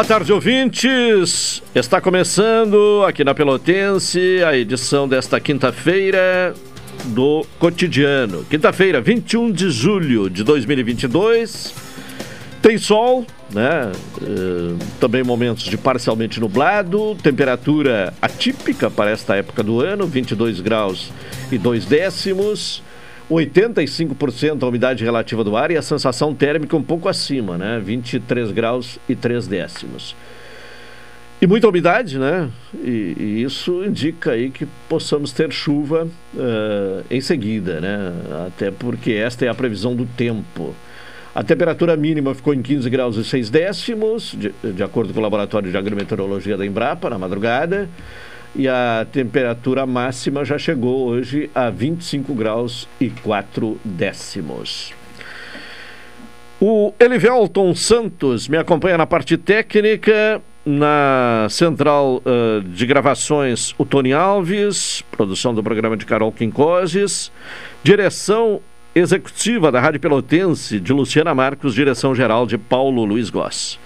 Boa tarde, ouvintes. Está começando aqui na Pelotense a edição desta quinta-feira do Cotidiano. Quinta-feira, 21 de julho de 2022. Tem sol, né? Uh, também momentos de parcialmente nublado, temperatura atípica para esta época do ano, 22 graus e 2 décimos. 85% a umidade relativa do ar e a sensação térmica um pouco acima, né? 23 graus e 3 décimos. E muita umidade, né? E, e isso indica aí que possamos ter chuva uh, em seguida, né? Até porque esta é a previsão do tempo. A temperatura mínima ficou em 15 graus e 6 décimos, de, de acordo com o Laboratório de Agrometeorologia da Embrapa, na madrugada e a temperatura máxima já chegou hoje a 25 graus e 4 décimos. O Elivelton Santos me acompanha na parte técnica, na central uh, de gravações o Tony Alves, produção do programa de Carol Quincoses, direção executiva da Rádio Pelotense de Luciana Marcos, direção geral de Paulo Luiz Goss.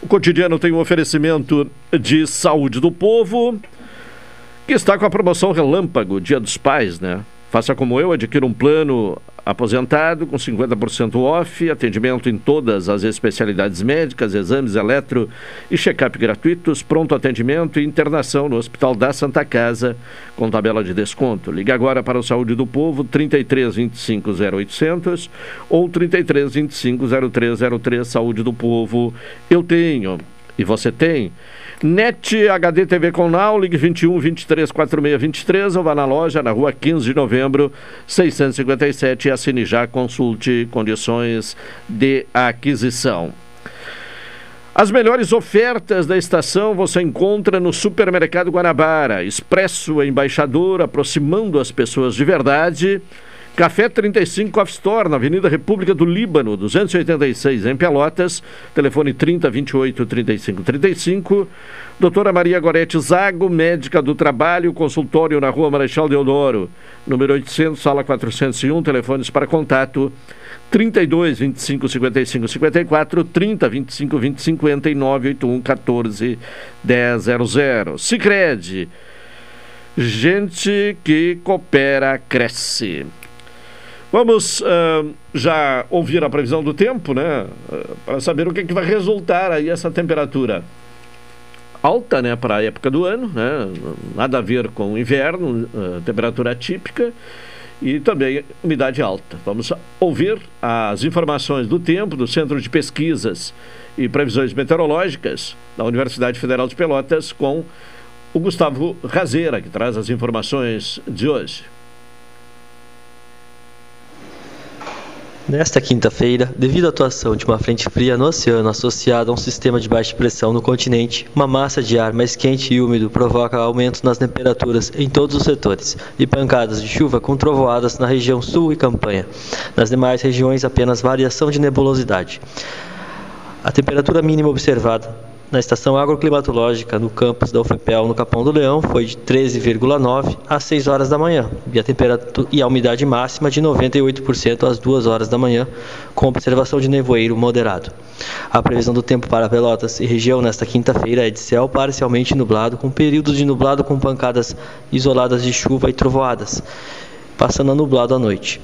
O cotidiano tem um oferecimento de saúde do povo que está com a promoção Relâmpago, Dia dos Pais, né? Faça como eu, adquira um plano aposentado com 50% off, atendimento em todas as especialidades médicas, exames eletro e check-up gratuitos, pronto atendimento e internação no Hospital da Santa Casa com tabela de desconto. Ligue agora para o Saúde do Povo 33 25 0800 ou 33 25 0303 Saúde do Povo. Eu tenho e você tem NET HD TV com Now, ligue 21 23 46 23 ou vá na loja na rua 15 de novembro 657 e assine já, consulte condições de aquisição. As melhores ofertas da estação você encontra no Supermercado Guanabara, Expresso Embaixador, aproximando as pessoas de verdade. Café 35 Coffee Store, na Avenida República do Líbano, 286, em Pelotas. Telefone 30 28 35 35. Doutora Maria Gorete Zago, médica do trabalho, consultório na Rua Marechal Deodoro, número 800, sala 401. Telefones para contato 32 25 55 54, 30 25 20 59, 81 14 100. Sicredi. Gente que coopera, cresce. Vamos uh, já ouvir a previsão do tempo, né? Uh, para saber o que, é que vai resultar aí essa temperatura alta, né? Para a época do ano, né? Nada a ver com o inverno, uh, temperatura típica e também umidade alta. Vamos ouvir as informações do tempo do Centro de Pesquisas e Previsões Meteorológicas da Universidade Federal de Pelotas com o Gustavo Razeira, que traz as informações de hoje. Nesta quinta-feira, devido à atuação de uma frente fria no oceano associada a um sistema de baixa pressão no continente, uma massa de ar mais quente e úmido provoca aumento nas temperaturas em todos os setores e pancadas de chuva com trovoadas na região sul e campanha. Nas demais regiões, apenas variação de nebulosidade. A temperatura mínima observada na estação agroclimatológica no campus da UFPEL no Capão do Leão foi de 13,9 às 6 horas da manhã e a temperatura e a umidade máxima de 98% às 2 horas da manhã, com observação de nevoeiro moderado. A previsão do tempo para Pelotas e região nesta quinta-feira é de céu parcialmente nublado, com períodos de nublado com pancadas isoladas de chuva e trovoadas passando a nublado à noite.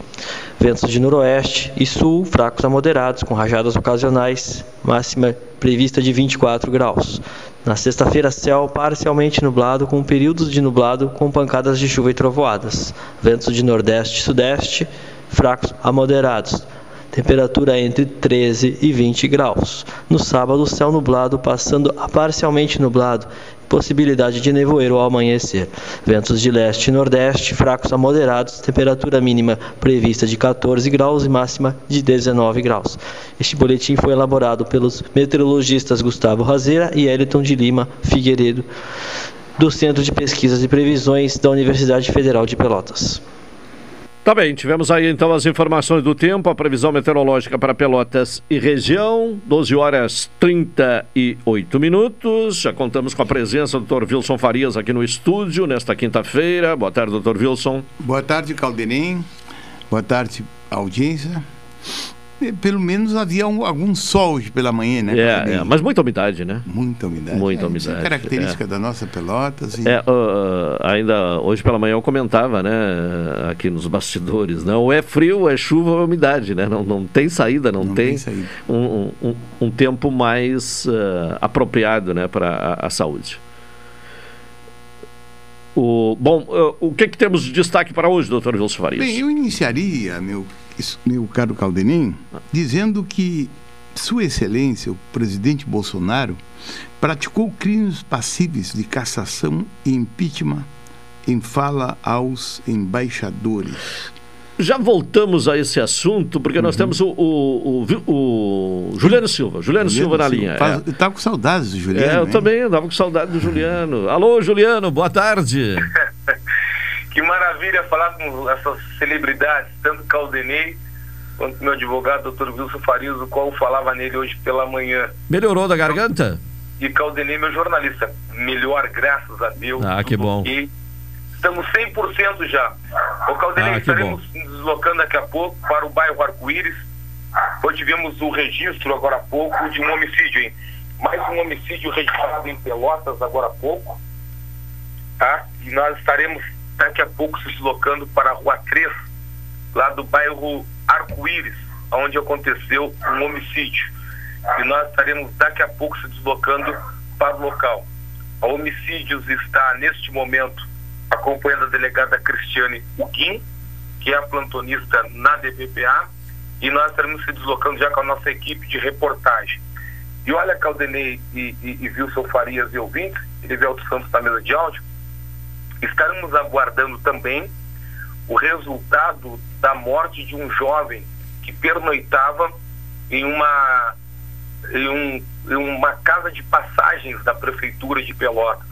Ventos de noroeste e sul fracos a moderados, com rajadas ocasionais, máxima prevista de 24 graus. Na sexta-feira, céu parcialmente nublado, com períodos de nublado com pancadas de chuva e trovoadas. Ventos de nordeste e sudeste, fracos a moderados. Temperatura entre 13 e 20 graus. No sábado, céu nublado, passando a parcialmente nublado possibilidade de nevoeiro ao amanhecer. Ventos de leste e nordeste, fracos a moderados, temperatura mínima prevista de 14 graus e máxima de 19 graus. Este boletim foi elaborado pelos meteorologistas Gustavo Razeira e Eliton de Lima Figueiredo, do Centro de Pesquisas e Previsões da Universidade Federal de Pelotas. Tá bem, tivemos aí então as informações do tempo, a previsão meteorológica para Pelotas e região, 12 horas 38 minutos. Já contamos com a presença do Dr. Wilson Farias aqui no estúdio nesta quinta-feira. Boa tarde, doutor Wilson. Boa tarde, Calderim. Boa tarde, audiência pelo menos havia um, algum sol hoje pela manhã, né? É, é, mas muita umidade, né? Muita umidade. Muita é, umidade. É característica é. da nossa Pelotas. E... É, uh, ainda hoje pela manhã eu comentava, né? Aqui nos bastidores, não né? é frio, é chuva é umidade, né? Não, não tem saída, não, não tem, tem saída. Um, um, um, tempo mais uh, apropriado, né? Para a, a saúde. O, bom, uh, o que, que temos de destaque para hoje, doutor Wilson Farias? Bem, eu iniciaria, meu meu caro Caldenim, dizendo que Sua Excelência, o presidente Bolsonaro, praticou crimes passíveis de cassação e impeachment em fala aos embaixadores. Já voltamos a esse assunto, porque nós uhum. temos o, o, o, o, Juliano Silva. Juliano, Juliano Silva na linha. Faz, é. Eu estava com saudades do Juliano. É, eu hein? também estava com saudade do Juliano. Alô, Juliano, boa tarde. Que maravilha falar com essas celebridades, tanto Caldenei quanto meu advogado, doutor Wilson Farias, o qual falava nele hoje pela manhã. Melhorou da garganta? E Caldenei, meu jornalista. Melhor, graças a Deus. Ah, que bom. Okay. Estamos 100% já. O Caldenei, ah, estaremos bom. nos deslocando daqui a pouco para o bairro Arco-Íris. Hoje tivemos o registro, agora há pouco, de um homicídio, hein? Mais um homicídio registrado em Pelotas, agora há pouco. Tá? E nós estaremos daqui a pouco se deslocando para a Rua 3, lá do bairro Arco-Íris, onde aconteceu um homicídio. E nós estaremos daqui a pouco se deslocando para o local. A homicídios está, neste momento, acompanhando a delegada Cristiane Uguim, que é a plantonista na DPPA, e nós estaremos se deslocando já com a nossa equipe de reportagem. E olha, Caldenei e, e, e Wilson Farias e ouvintes, Elivelto Santos na mesa de áudio, Estaremos aguardando também o resultado da morte de um jovem que pernoitava em uma, em, um, em uma casa de passagens da prefeitura de Pelotas.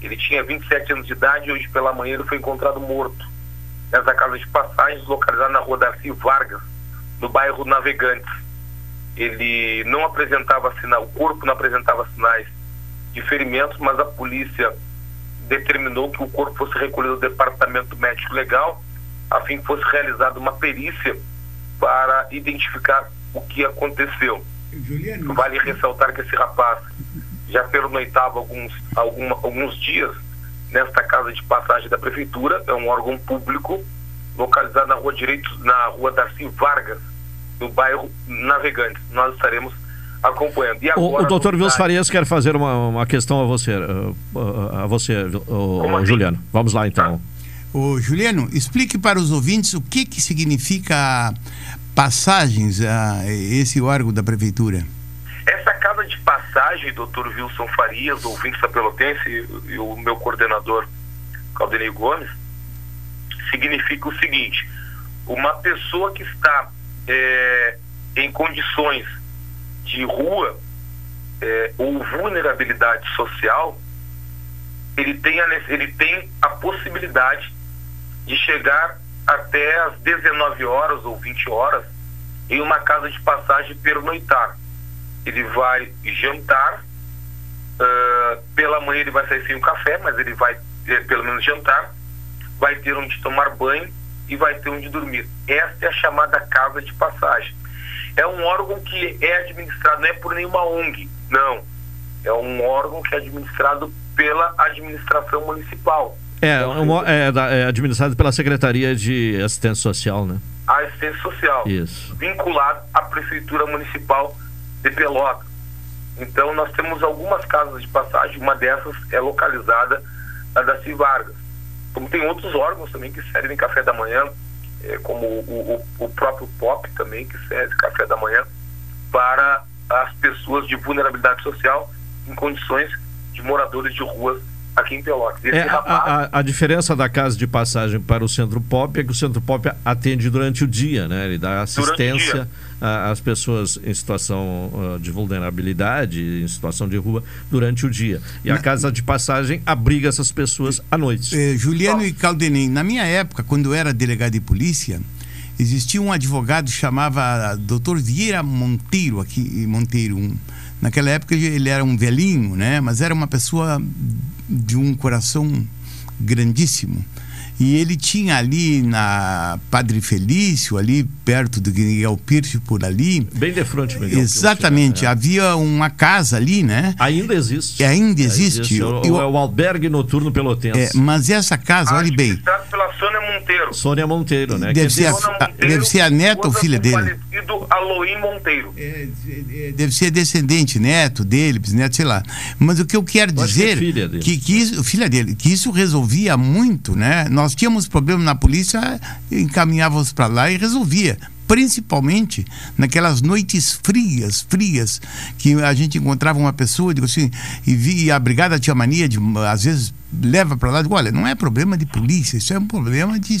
Ele tinha 27 anos de idade e hoje pela manhã ele foi encontrado morto nessa casa de passagens localizada na rua Darcy Vargas, no bairro Navegantes. Ele não apresentava sinal, o corpo não apresentava sinais de ferimentos, mas a polícia determinou que o corpo fosse recolhido ao departamento médico legal, a fim que fosse realizada uma perícia para identificar o que aconteceu. Juliano. Vale ressaltar que esse rapaz já pernoitava alguns, alguma, alguns dias nesta casa de passagem da prefeitura, é um órgão público localizado na rua Direito, na rua Darcy Vargas, no bairro Navegantes. Nós estaremos acompanhando. E agora, o, o doutor Vils Farias quer fazer uma, uma questão a você, a você o, assim? Juliano. Vamos lá então. O Juliano, explique para os ouvintes o que, que significa passagens a esse órgão da prefeitura. Essa casa de passagem, doutor Wilson Farias, ouvinte da Pelotense, e, e o meu coordenador, Caldenei Gomes, significa o seguinte: uma pessoa que está é, em condições de rua é, ou vulnerabilidade social, ele tem, a, ele tem a possibilidade de chegar até as 19 horas ou 20 horas em uma casa de passagem pernoitar. Ele vai jantar, uh, pela manhã ele vai sair sem o café, mas ele vai é, pelo menos jantar, vai ter onde tomar banho e vai ter onde dormir. Esta é a chamada casa de passagem é um órgão que é administrado, não é por nenhuma ONG, não. É um órgão que é administrado pela administração municipal. É, uma, é, é administrado pela Secretaria de Assistência Social, né? A assistência social. Isso. Vinculado à Prefeitura Municipal de Pelotas. Então, nós temos algumas casas de passagem, uma dessas é localizada na Daci Vargas. Como tem outros órgãos também que servem café da manhã, é, como o, o, o, próprio POP também, que serve café da manhã, para as pessoas de vulnerabilidade social em condições de moradores de ruas aqui em Pelotas. É, rapaz... a, a, diferença da casa de passagem para o Centro Pop é que o Centro Pop atende durante o dia, né? Ele dá assistência às pessoas em situação uh, de vulnerabilidade, em situação de rua, durante o dia. E a casa de passagem abriga essas pessoas à noite. É, Juliano e Caldenem, na minha época, quando eu era delegado de polícia, existia um advogado chamava Dr. Vieira Monteiro, aqui Monteiro, um Naquela época ele era um velhinho, né? Mas era uma pessoa de um coração grandíssimo. E ele tinha ali na Padre Felício, ali perto do Miguel Pirce, por ali. Bem de frente, Miguel Exatamente. é. Havia uma casa ali, né? Ainda existe. Ainda existe. existe. O, o, o, albergue noturno pelotense. É, mas essa casa, olhe bem. pela Sônia Monteiro. Sônia Monteiro, né? Deve, ser a, Monteiro, deve ser a neta ou filha dele. Aloim Monteiro. É, é, deve ser descendente, neto dele, bisneto, sei lá. Mas o que eu quero eu dizer. Que, é filha dele. Que, que isso, filha dele, que isso resolvia muito, né? Nós nós tínhamos problema na polícia, encaminhávamos para lá e resolvia principalmente naquelas noites frias, frias, que a gente encontrava uma pessoa, digo assim, e, vi, e a brigada tinha mania de, às vezes, leva para lá, digo, olha, não é problema de polícia, isso é um problema de,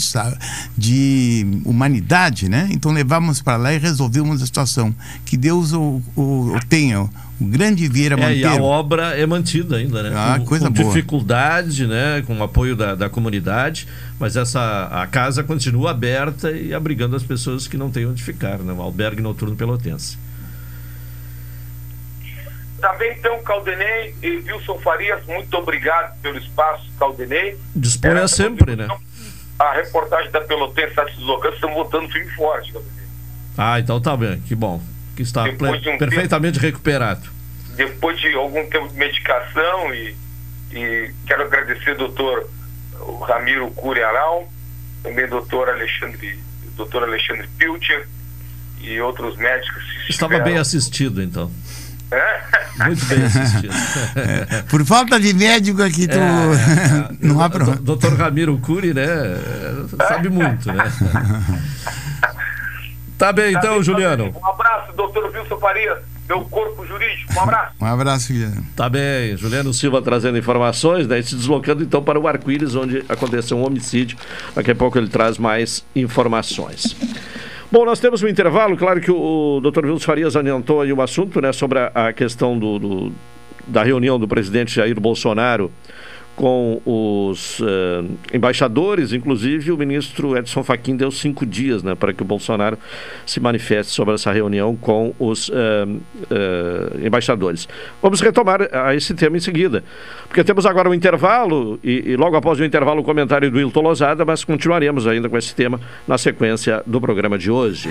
de humanidade, né? Então levávamos para lá e resolvemos a situação. Que Deus o, o, o tenha, o grande Vieira é, Monteiro. E a obra é mantida ainda, né? Ah, com, coisa com boa. dificuldade, né? Com o apoio da, da comunidade, mas essa, a casa continua aberta e abrigando as pessoas que não têm onde ficar, né? O albergue noturno pelotense. Também então, Caldenei e Wilson Farias, muito obrigado pelo espaço, Caldenei. Disponha sempre, né? A reportagem da Pelotense está se deslocando, estamos voltando firme forte, Caldenei. Ah, então tá bem, que bom. Que está um perfeitamente tempo, recuperado. Depois de algum tempo de medicação e, e quero agradecer ao doutor Ramiro Curiaral, também doutor Alexandre, doutor Alexandre Pilcher e outros médicos. Estava bem assistido, então. É? Muito bem assistido. É, por falta de médico aqui, tu é, é, não há problema. Doutor Ramiro Cury, né? Sabe muito, né? Tá bem, então, tá Juliano. Um abraço, doutor Wilson Faria, meu corpo jurídico. Um abraço. Um abraço, Juliano. Tá bem, Juliano Silva trazendo informações, né? Se deslocando então para o Arco-Íris, onde aconteceu um homicídio. Daqui a pouco ele traz mais informações. Bom, nós temos um intervalo, claro que o, o Dr. Wilson Farias adiantou aí o assunto, né, sobre a, a questão do, do, da reunião do presidente Jair Bolsonaro com os uh, embaixadores, inclusive o ministro Edson Fachin deu cinco dias né, para que o Bolsonaro se manifeste sobre essa reunião com os uh, uh, embaixadores. Vamos retomar a esse tema em seguida, porque temos agora um intervalo e, e logo após o intervalo o comentário do Hilton Lozada, mas continuaremos ainda com esse tema na sequência do programa de hoje.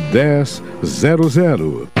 1000.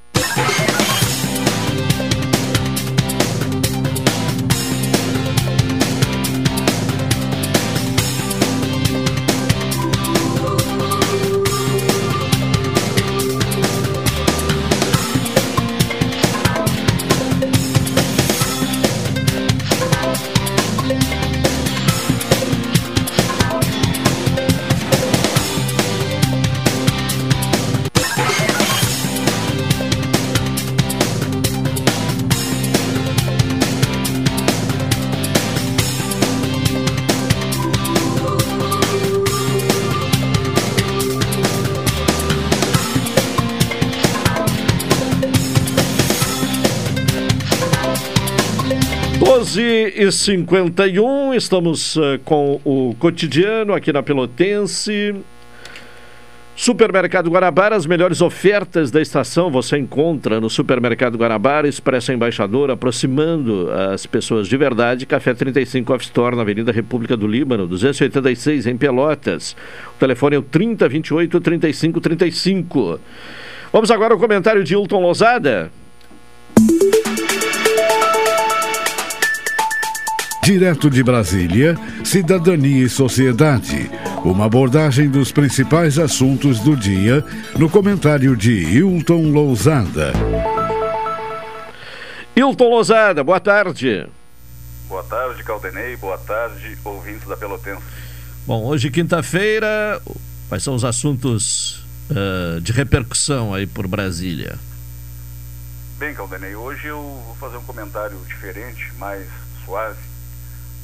51 estamos uh, com o cotidiano aqui na Pelotense. Supermercado Guanabara, as melhores ofertas da estação você encontra no Supermercado Guanabara, Expresso Embaixador, aproximando as pessoas de verdade. Café 35 Off Store, na Avenida República do Líbano, 286, em Pelotas. O telefone é o 3028 3535. Vamos agora ao comentário de Hilton Lozada. Direto de Brasília, Cidadania e Sociedade. Uma abordagem dos principais assuntos do dia no comentário de Hilton Lousada. Hilton Lousada, boa tarde. Boa tarde, Caldenei. Boa tarde, ouvintes da Pelotense. Bom, hoje quinta-feira, quais são os assuntos uh, de repercussão aí por Brasília? Bem, Caldenei, hoje eu vou fazer um comentário diferente, mais suave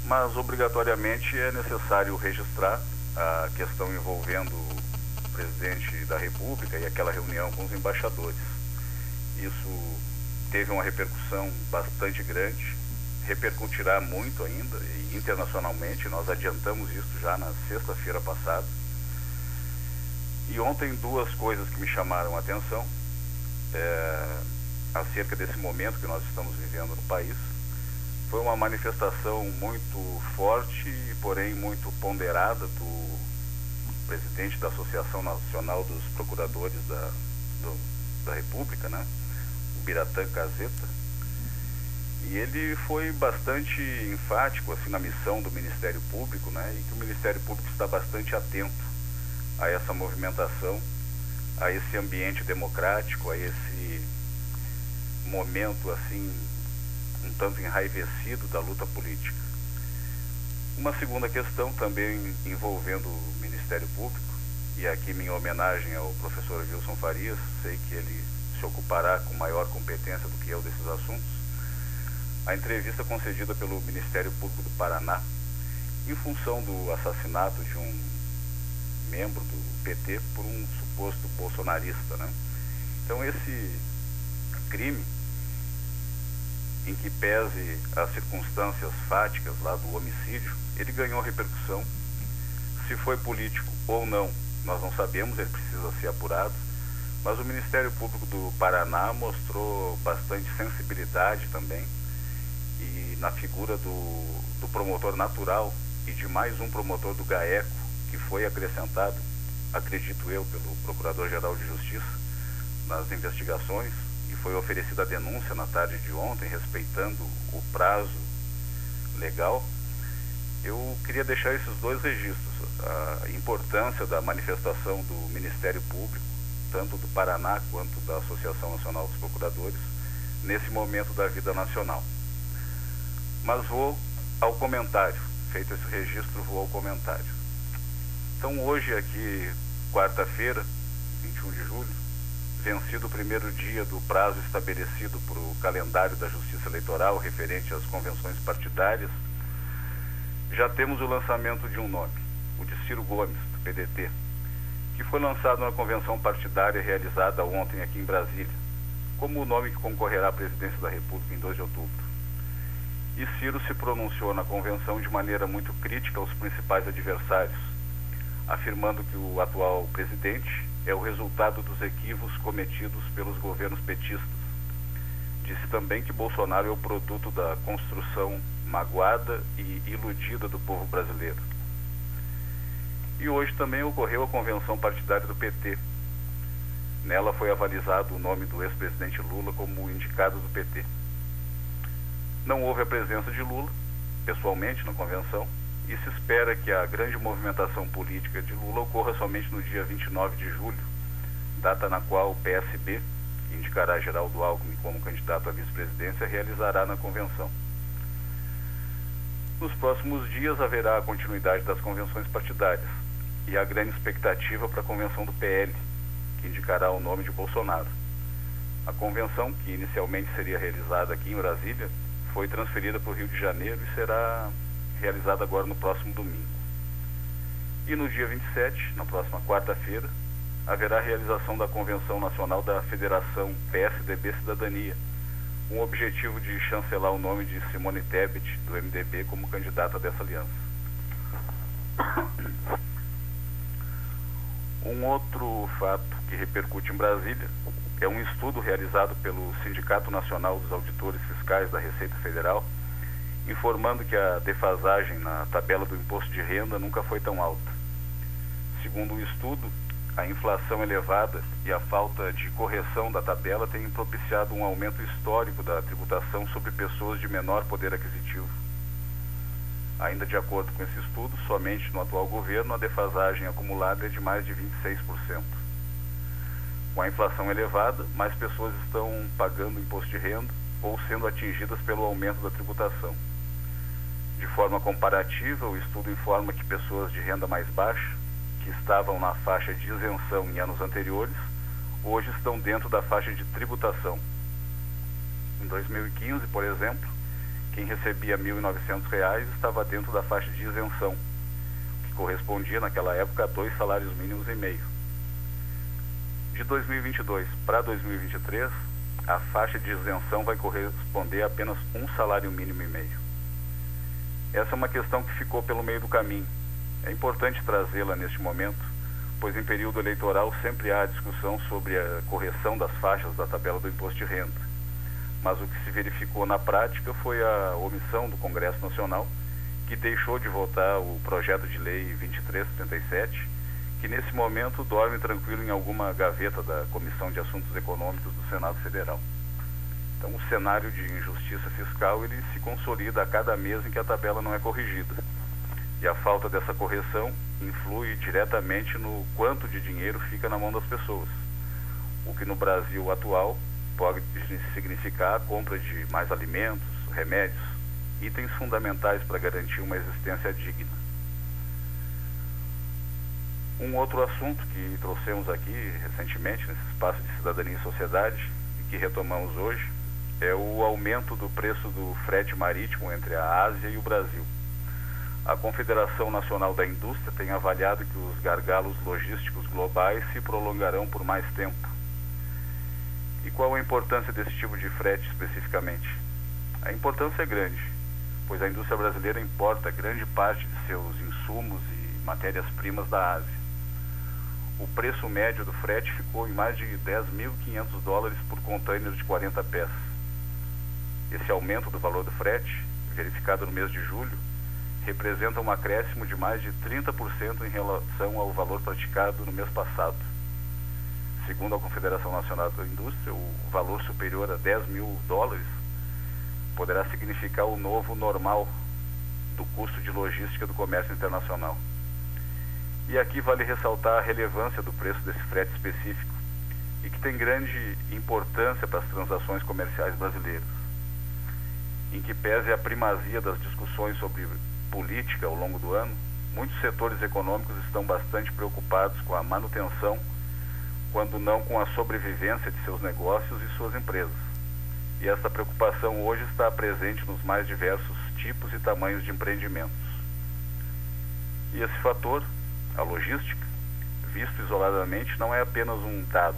mas obrigatoriamente é necessário registrar a questão envolvendo o presidente da República e aquela reunião com os embaixadores. Isso teve uma repercussão bastante grande, repercutirá muito ainda internacionalmente. Nós adiantamos isso já na sexta-feira passada. E ontem duas coisas que me chamaram a atenção é, acerca desse momento que nós estamos vivendo no país. Foi uma manifestação muito forte, porém muito ponderada do presidente da Associação Nacional dos Procuradores da, do, da República, né? o Biratã Caseta, e ele foi bastante enfático assim na missão do Ministério Público, né? E que o Ministério Público está bastante atento a essa movimentação, a esse ambiente democrático, a esse momento assim um tanto enraivecido da luta política. Uma segunda questão também envolvendo o Ministério Público, e aqui minha homenagem ao professor Wilson Farias, sei que ele se ocupará com maior competência do que eu desses assuntos a entrevista concedida pelo Ministério Público do Paraná em função do assassinato de um membro do PT por um suposto bolsonarista, né? Então esse crime em que pese as circunstâncias fáticas lá do homicídio, ele ganhou repercussão. Se foi político ou não, nós não sabemos, ele precisa ser apurado. Mas o Ministério Público do Paraná mostrou bastante sensibilidade também e na figura do, do promotor natural e de mais um promotor do GAECO, que foi acrescentado, acredito eu, pelo Procurador-Geral de Justiça nas investigações, foi oferecida a denúncia na tarde de ontem, respeitando o prazo legal. Eu queria deixar esses dois registros, a importância da manifestação do Ministério Público, tanto do Paraná quanto da Associação Nacional dos Procuradores, nesse momento da vida nacional. Mas vou ao comentário. Feito esse registro, vou ao comentário. Então, hoje, aqui, quarta-feira, 21 de julho, vencido o primeiro dia do prazo estabelecido para o calendário da Justiça Eleitoral referente às convenções partidárias, já temos o lançamento de um nome, o de Ciro Gomes, do PDT, que foi lançado na convenção partidária realizada ontem aqui em Brasília, como o nome que concorrerá à presidência da República em 2 de outubro. E Ciro se pronunciou na convenção de maneira muito crítica aos principais adversários, afirmando que o atual presidente é o resultado dos equívocos cometidos pelos governos petistas. Disse também que Bolsonaro é o produto da construção magoada e iludida do povo brasileiro. E hoje também ocorreu a convenção partidária do PT. Nela foi avalizado o nome do ex-presidente Lula como indicado do PT. Não houve a presença de Lula, pessoalmente, na convenção, e se espera que a grande movimentação política de Lula ocorra somente no dia 29 de julho, data na qual o PSB, que indicará Geraldo Alckmin como candidato à vice-presidência, realizará na convenção. Nos próximos dias haverá a continuidade das convenções partidárias e a grande expectativa para a convenção do PL, que indicará o nome de Bolsonaro. A convenção, que inicialmente seria realizada aqui em Brasília, foi transferida para o Rio de Janeiro e será realizada agora no próximo domingo. E no dia 27, na próxima quarta-feira, haverá a realização da Convenção Nacional da Federação PSDB Cidadania, com o objetivo de chancelar o nome de Simone Tebet, do MDB, como candidata dessa aliança. Um outro fato que repercute em Brasília é um estudo realizado pelo Sindicato Nacional dos Auditores Fiscais da Receita Federal, informando que a defasagem na tabela do imposto de renda nunca foi tão alta. Segundo o estudo, a inflação elevada e a falta de correção da tabela têm propiciado um aumento histórico da tributação sobre pessoas de menor poder aquisitivo. Ainda de acordo com esse estudo, somente no atual governo a defasagem acumulada é de mais de 26%. Com a inflação elevada, mais pessoas estão pagando imposto de renda ou sendo atingidas pelo aumento da tributação. De forma comparativa, o estudo informa que pessoas de renda mais baixa, que estavam na faixa de isenção em anos anteriores, hoje estão dentro da faixa de tributação. Em 2015, por exemplo, quem recebia R$ 1.900 estava dentro da faixa de isenção, que correspondia naquela época a dois salários mínimos e meio. De 2022 para 2023, a faixa de isenção vai corresponder a apenas um salário mínimo e meio. Essa é uma questão que ficou pelo meio do caminho. É importante trazê-la neste momento, pois em período eleitoral sempre há discussão sobre a correção das faixas da tabela do imposto de renda. Mas o que se verificou na prática foi a omissão do Congresso Nacional, que deixou de votar o projeto de lei 2377, que nesse momento dorme tranquilo em alguma gaveta da Comissão de Assuntos Econômicos do Senado Federal. Então, o cenário de injustiça fiscal ele se consolida a cada mês em que a tabela não é corrigida. E a falta dessa correção influi diretamente no quanto de dinheiro fica na mão das pessoas. O que no Brasil atual pode significar a compra de mais alimentos, remédios, itens fundamentais para garantir uma existência digna. Um outro assunto que trouxemos aqui recentemente, nesse espaço de cidadania e sociedade, e que retomamos hoje, é o aumento do preço do frete marítimo entre a Ásia e o Brasil. A Confederação Nacional da Indústria tem avaliado que os gargalos logísticos globais se prolongarão por mais tempo. E qual a importância desse tipo de frete especificamente? A importância é grande, pois a indústria brasileira importa grande parte de seus insumos e matérias-primas da Ásia. O preço médio do frete ficou em mais de 10.500 dólares por container de 40 pés esse aumento do valor do frete, verificado no mês de julho, representa um acréscimo de mais de 30% em relação ao valor praticado no mês passado. Segundo a Confederação Nacional da Indústria, o valor superior a 10 mil dólares poderá significar o novo normal do custo de logística do comércio internacional. E aqui vale ressaltar a relevância do preço desse frete específico e que tem grande importância para as transações comerciais brasileiras em que pese a primazia das discussões sobre política ao longo do ano, muitos setores econômicos estão bastante preocupados com a manutenção, quando não com a sobrevivência de seus negócios e suas empresas. E essa preocupação hoje está presente nos mais diversos tipos e tamanhos de empreendimentos. E esse fator, a logística, visto isoladamente, não é apenas um dado,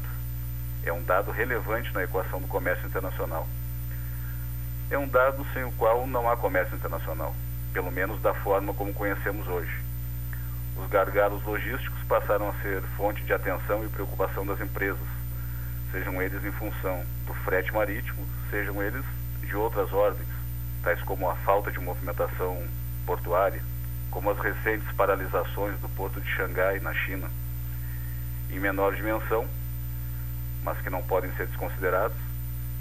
é um dado relevante na equação do comércio internacional é um dado sem o qual não há comércio internacional, pelo menos da forma como conhecemos hoje. Os gargalos logísticos passaram a ser fonte de atenção e preocupação das empresas, sejam eles em função do frete marítimo, sejam eles de outras ordens, tais como a falta de movimentação portuária, como as recentes paralisações do porto de Xangai, na China. Em menor dimensão, mas que não podem ser desconsiderados,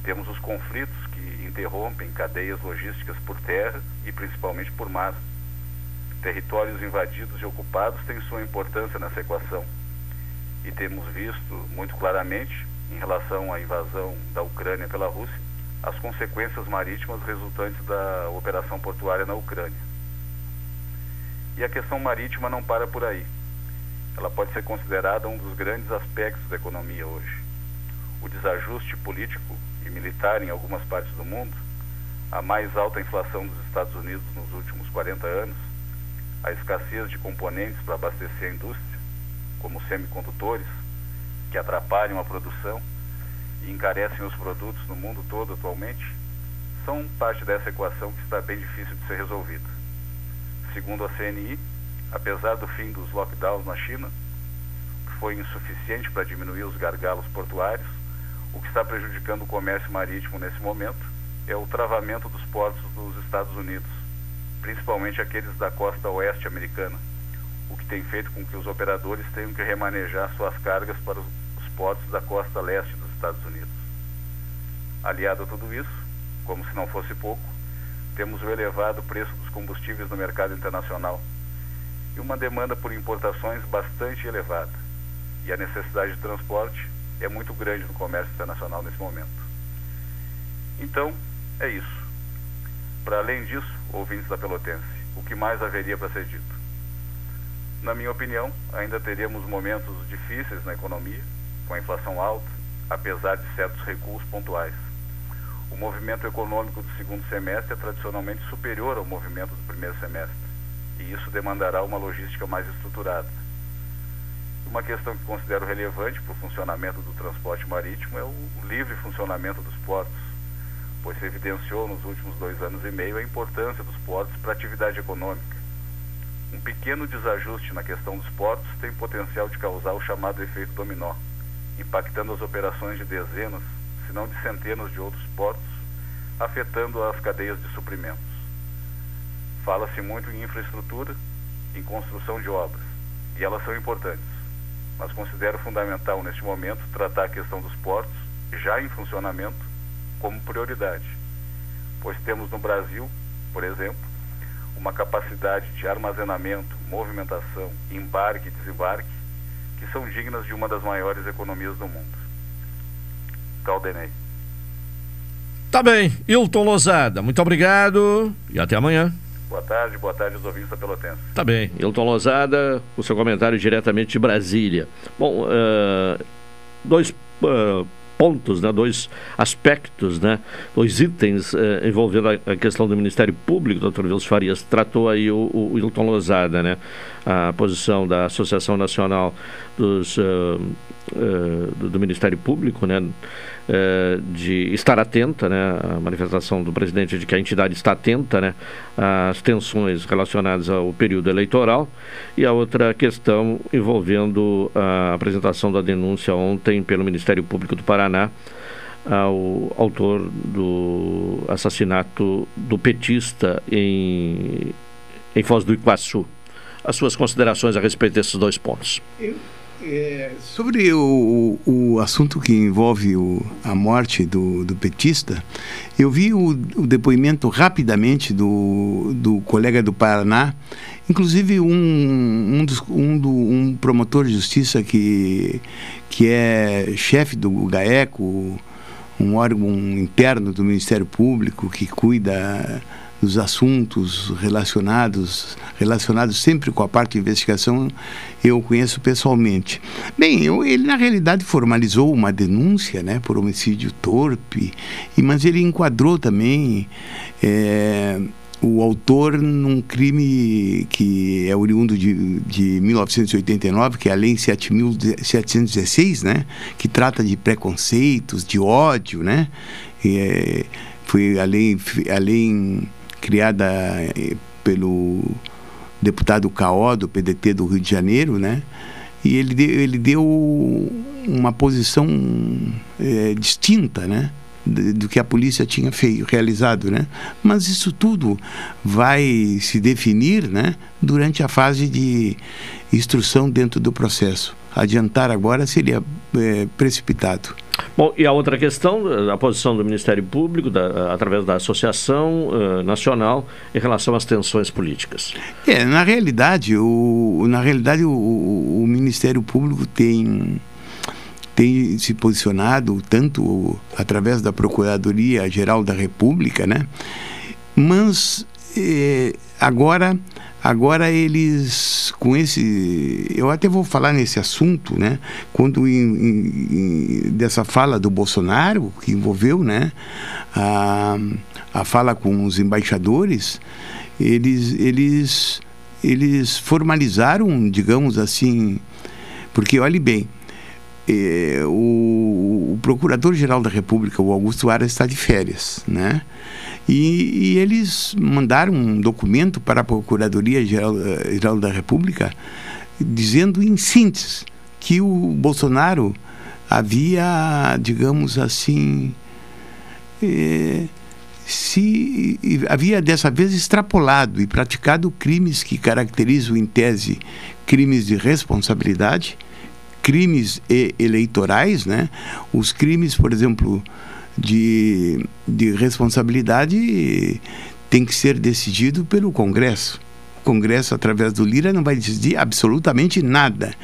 temos os conflitos interrompem cadeias logísticas por terra e principalmente por mar. Territórios invadidos e ocupados têm sua importância nessa equação. E temos visto muito claramente, em relação à invasão da Ucrânia pela Rússia, as consequências marítimas resultantes da operação portuária na Ucrânia. E a questão marítima não para por aí. Ela pode ser considerada um dos grandes aspectos da economia hoje. O desajuste político e militar em algumas partes do mundo, a mais alta inflação dos Estados Unidos nos últimos 40 anos, a escassez de componentes para abastecer a indústria, como semicondutores, que atrapalham a produção e encarecem os produtos no mundo todo atualmente, são parte dessa equação que está bem difícil de ser resolvida. Segundo a CNI, apesar do fim dos lockdowns na China, que foi insuficiente para diminuir os gargalos portuários, o que está prejudicando o comércio marítimo nesse momento é o travamento dos portos dos Estados Unidos, principalmente aqueles da costa oeste americana, o que tem feito com que os operadores tenham que remanejar suas cargas para os portos da costa leste dos Estados Unidos. Aliado a tudo isso, como se não fosse pouco, temos o elevado preço dos combustíveis no mercado internacional e uma demanda por importações bastante elevada, e a necessidade de transporte é muito grande no comércio internacional nesse momento. Então, é isso. Para além disso, ouvintes da Pelotense, o que mais haveria para ser dito? Na minha opinião, ainda teríamos momentos difíceis na economia, com a inflação alta, apesar de certos recuos pontuais. O movimento econômico do segundo semestre é tradicionalmente superior ao movimento do primeiro semestre, e isso demandará uma logística mais estruturada Uma questão que considero relevante para o funcionamento do transporte marítimo é o livre funcionamento dos portos, pois se evidenciou nos últimos dois anos e meio a importância dos portos para a atividade econômica. Um pequeno desajuste na questão dos portos tem potencial de causar o chamado efeito dominó, impactando as operações de dezenas, se não de centenas de outros portos, afetando as cadeias de suprimentos. Fala-se muito em infraestrutura, em construção de obras, e elas são importantes, mas considero fundamental neste momento tratar a questão dos portos, já em funcionamento, como prioridade, pois temos no Brasil, por exemplo, uma capacidade de armazenamento, movimentação, embarque e desembarque que são dignas de uma das maiores economias do mundo. Caldenei. Tá bem. Hilton Lozada, muito obrigado e até amanhã. Boa tarde, boa tarde aos ouvintes da Pelotense. Tá bem. Hilton Lozada, o seu comentário diretamente de Brasília. Bom, uh, dois uh, pontos, né, dois aspectos, né, dois itens uh, envolvendo a, a, questão do Ministério Público, doutor Wilson Farias tratou aí o, o Hilton Lozada, né, a posição da Associação Nacional dos, uh, do, do, Ministério Público, né, de estar atenta, né, a manifestação do presidente de que a entidade está atenta, né, às tensões relacionadas ao período eleitoral e a outra questão envolvendo a apresentação da denúncia ontem pelo Ministério Público do Paraná ao autor do assassinato do petista em, em Foz do Iguaçu. As suas considerações a respeito desses dois pontos. Eu é, sobre o, o assunto que envolve o, a morte do, do petista, eu vi o, o, depoimento rapidamente do, do colega do Paraná, inclusive um, um, dos, um, do, um promotor de justiça que, que é chefe do GAECO, um órgão interno do Ministério Público que cuida dos assuntos relacionados relacionados sempre com a parte de investigação eu conheço pessoalmente bem eu, ele na realidade formalizou uma denúncia né por homicídio torpe mas ele enquadrou também é, o autor num crime que é oriundo de, de 1989, que é a Lei 7.716, né? que trata de preconceitos, de ódio, né? E, é, foi a lei, a lei criada eh, pelo deputado Caó, do PDT do Rio de Janeiro, né? E ele deu, ele deu uma posição é, distinta, né? do que a polícia tinha feito, realizado, né? Mas isso tudo vai se definir, né? Durante a fase de instrução dentro do processo. Adiantar agora seria é, precipitado. Bom, e a outra questão, a posição do Ministério Público, da, através da Associação uh, Nacional, em relação às tensões políticas. É, na realidade, o, na realidade o, o Ministério Público tem tem se posicionado tanto através da Procuradoria Geral da República, né? Mas eh, agora Agora eles, com esse, eu até vou falar nesse assunto, né? Quando em, em, dessa fala do Bolsonaro que envolveu, né? A, a fala com os embaixadores, eles, eles, eles formalizaram, digamos assim, porque olhe bem, eh, o, o Procurador-Geral da República, o Augusto Aras, está de férias, né? E, e eles mandaram um documento para a Procuradoria-Geral Geral da República dizendo, em síntese, que o Bolsonaro havia, digamos assim, eh, se havia dessa vez extrapolado e praticado crimes que caracterizam em tese crimes de responsabilidade, crimes eleitorais, né? Os crimes, por exemplo, de, de responsabilidade tem que ser decidido pelo Congresso. O Congresso, através do Lira, não vai decidir absolutamente nada.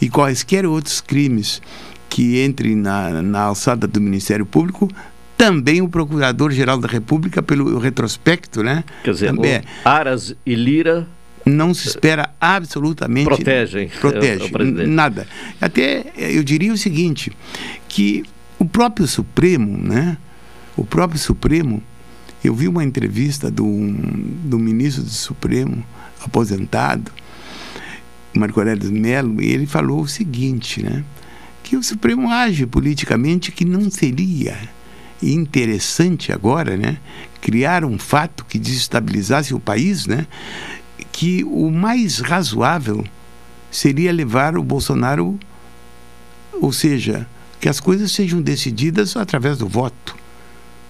E quaisquer outros crimes que entrem na, na alçada do Ministério Público, também o Procurador-Geral da República, pelo retrospecto, né? Quer dizer, também, Aras e Lira não se espera absolutamente protegem protege nada até eu diria o seguinte que o próprio Supremo, né? O próprio Supremo, eu vi uma entrevista do, do ministro do Supremo, aposentado, Marco Aurélio Melo, ele falou o seguinte, né? Que o Supremo age politicamente que não seria interessante agora, né? Criar um fato que desestabilizasse o país, né? Que o mais razoável seria levar o Bolsonaro, ou seja, que as coisas sejam decididas através do voto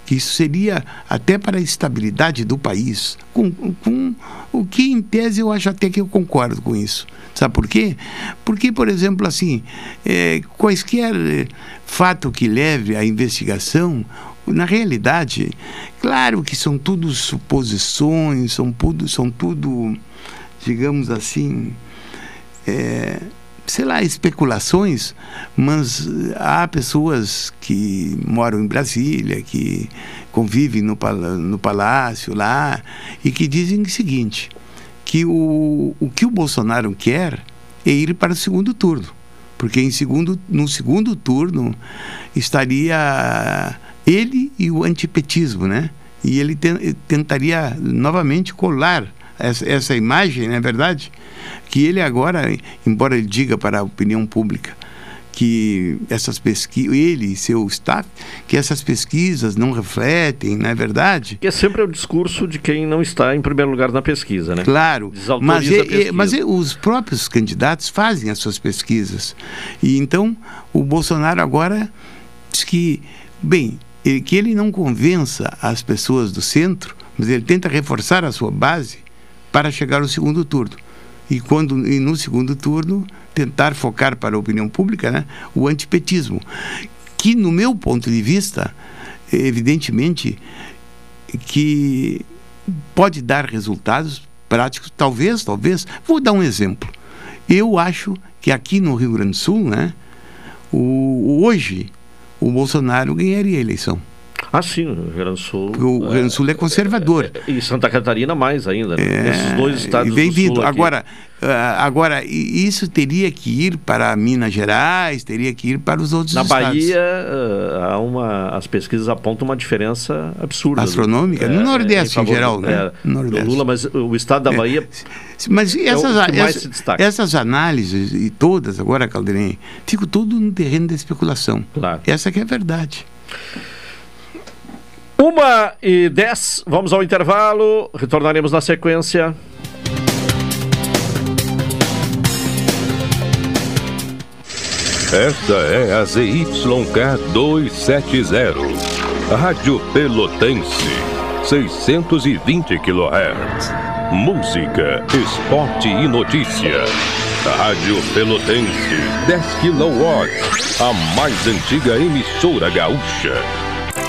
que isso seria até para a estabilidade do país, com, com o que em tese eu acho até que eu concordo com isso. Sabe por quê? Porque, por exemplo, assim, é, quaisquer fato que leve à investigação, na realidade, claro que são tudo suposições, são tudo, são tudo digamos assim, é, sei lá, especulações, mas há pessoas que moram em Brasília, que convivem no, no palácio lá, e que dizem o seguinte, que o, o que o Bolsonaro quer é ir para o segundo turno. Porque em segundo, no segundo turno estaria ele e o antipetismo, né? E ele te, tentaria novamente colar essa, essa imagem, não é verdade? Que ele agora, embora ele diga para a opinião pública que essas pesquisas, ele e seu staff, que essas pesquisas não refletem, não é verdade? Que é sempre o discurso de quem não está em primeiro lugar na pesquisa, né? Claro, mas, e, mas e, os próprios candidatos fazem as suas pesquisas. E então o Bolsonaro agora diz que, bem, que ele não convença as pessoas do centro, mas ele tenta reforçar a sua base para chegar ao segundo turno. E, quando, e no segundo turno, tentar focar para a opinião pública né, o antipetismo, que, no meu ponto de vista, evidentemente, que pode dar resultados práticos, talvez, talvez. Vou dar um exemplo. Eu acho que aqui no Rio Grande do Sul, né, o, hoje, o Bolsonaro ganharia a eleição. Ah, sim, o Rio Grande do Sul. O Rio Grande do Sul é conservador. É, e Santa Catarina mais ainda. Né? É, Esses dois estados bem vindo. Agora, ah, agora, isso teria que ir para Minas Gerais, teria que ir para os outros Na estados. Na Bahia, ah, há uma, as pesquisas apontam uma diferença absurda. Astronômica? Do, no é, Nordeste, em, geral, né? É, no Nordeste. Lula, mas o estado da é. Bahia. Mas essas, é essas, essas análises, e todas agora, Caldeirém, ficam tudo no terreno da especulação. Claro. Essa que é a verdade. Uma e dez, vamos ao intervalo, retornaremos na sequência. Esta é a ZYK 270, Rádio Pelotense, 620 kHz. Música, esporte e notícia. Rádio Pelotense, 10 kW, a mais antiga emissora gaúcha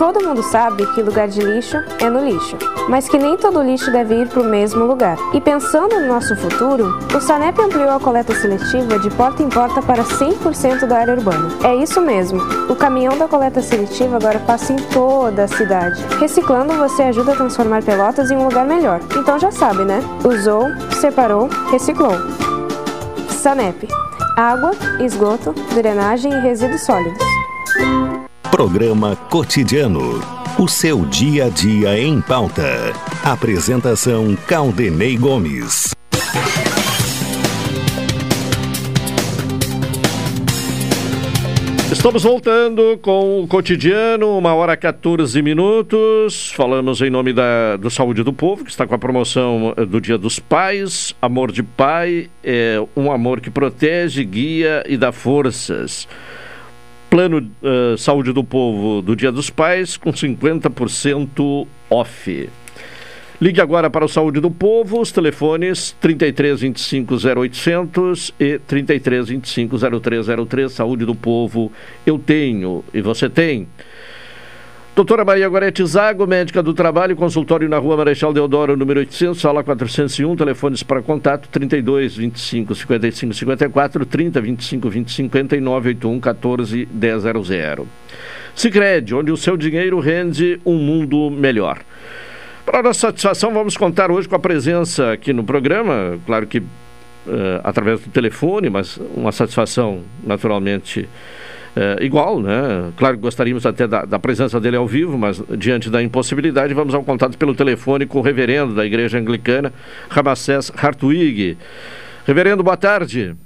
Todo mundo sabe que lugar de lixo é no lixo, mas que nem todo lixo deve ir para o mesmo lugar. E pensando no nosso futuro, o SANEP ampliou a coleta seletiva de porta em porta para 100% da área urbana. É isso mesmo, o caminhão da coleta seletiva agora passa em toda a cidade. Reciclando, você ajuda a transformar Pelotas em um lugar melhor. Então já sabe, né? Usou, separou, reciclou. SANEP. Água, esgoto, drenagem e resíduos sólidos. Programa Cotidiano. O seu dia a dia em pauta. Apresentação Caldenei Gomes. Estamos voltando com o cotidiano, uma hora 14 minutos. Falamos em nome da, do Saúde do Povo, que está com a promoção eh, do Dia dos Pais. Amor de pai é um amor que protege, guia e dá forças. Plano uh, Saúde do Povo do Dia dos Pais com 50% off. Ligue agora para o Saúde do Povo, os telefones 33 25 0800 e 33 25 0303. Saúde do Povo, eu tenho e você tem. Doutora Maria Gorete Zago, médica do trabalho, consultório na rua Marechal Deodoro, número 800, sala 401, telefones para contato 32 25 55 54, 30 25 20 59, 81 14 100. Sicredi, onde o seu dinheiro rende um mundo melhor. Para nossa satisfação, vamos contar hoje com a presença aqui no programa, claro que uh, através do telefone, mas uma satisfação naturalmente é, igual, né? Claro que gostaríamos até da, da, presença dele ao vivo, mas diante da impossibilidade, vamos ao contato pelo telefone com o reverendo da Igreja Anglicana, Ramacés Hartwig. Reverendo, boa tarde.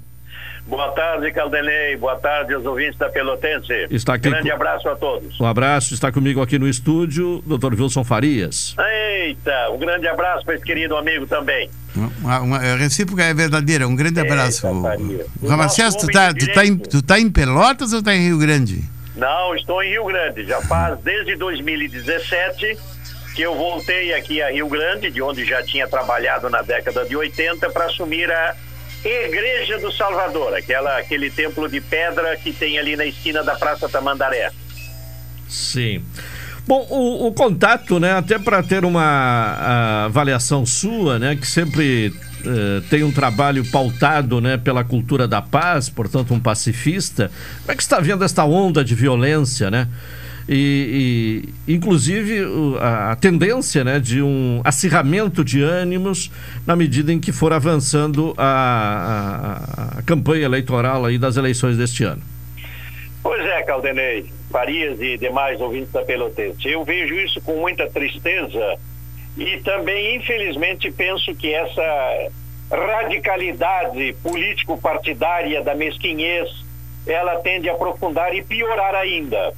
Boa tarde, Caldenei. Boa tarde aos ouvintes da Pelotense. Está aqui Grande com... abraço a todos. Um abraço. Está comigo aqui no estúdio, Dr. Wilson Farias. Eita, um grande abraço para esse querido amigo também. Uma, uma, a recíproca é verdadeira. Um grande abraço. O Ramacés, tu está tu tá em, tu tá em Pelotas ou está em Rio Grande? Não, estou em Rio Grande. Já faz desde 2017 que eu voltei aqui a Rio Grande, de onde já tinha trabalhado na década de 80, para assumir a Igreja do Salvador, aquela, aquele templo de pedra que tem ali na esquina da Praça Tamandaré. Sim. Bom, o, o contato, né, até para ter uma avaliação sua, né, que sempre uh, tem um trabalho pautado, né, pela cultura da paz, portanto um pacifista. Como é que está vendo esta onda de violência, né? E, e inclusive a, a, tendência né, de um acirramento de ânimos na medida em que for avançando a, a, a campanha eleitoral aí das eleições deste ano. Pois é, Caldenei, Farias e demais ouvintes da Pelotense. Eu vejo isso com muita tristeza e também, infelizmente, penso que essa radicalidade político-partidária da mesquinhez ela tende a aprofundar e piorar ainda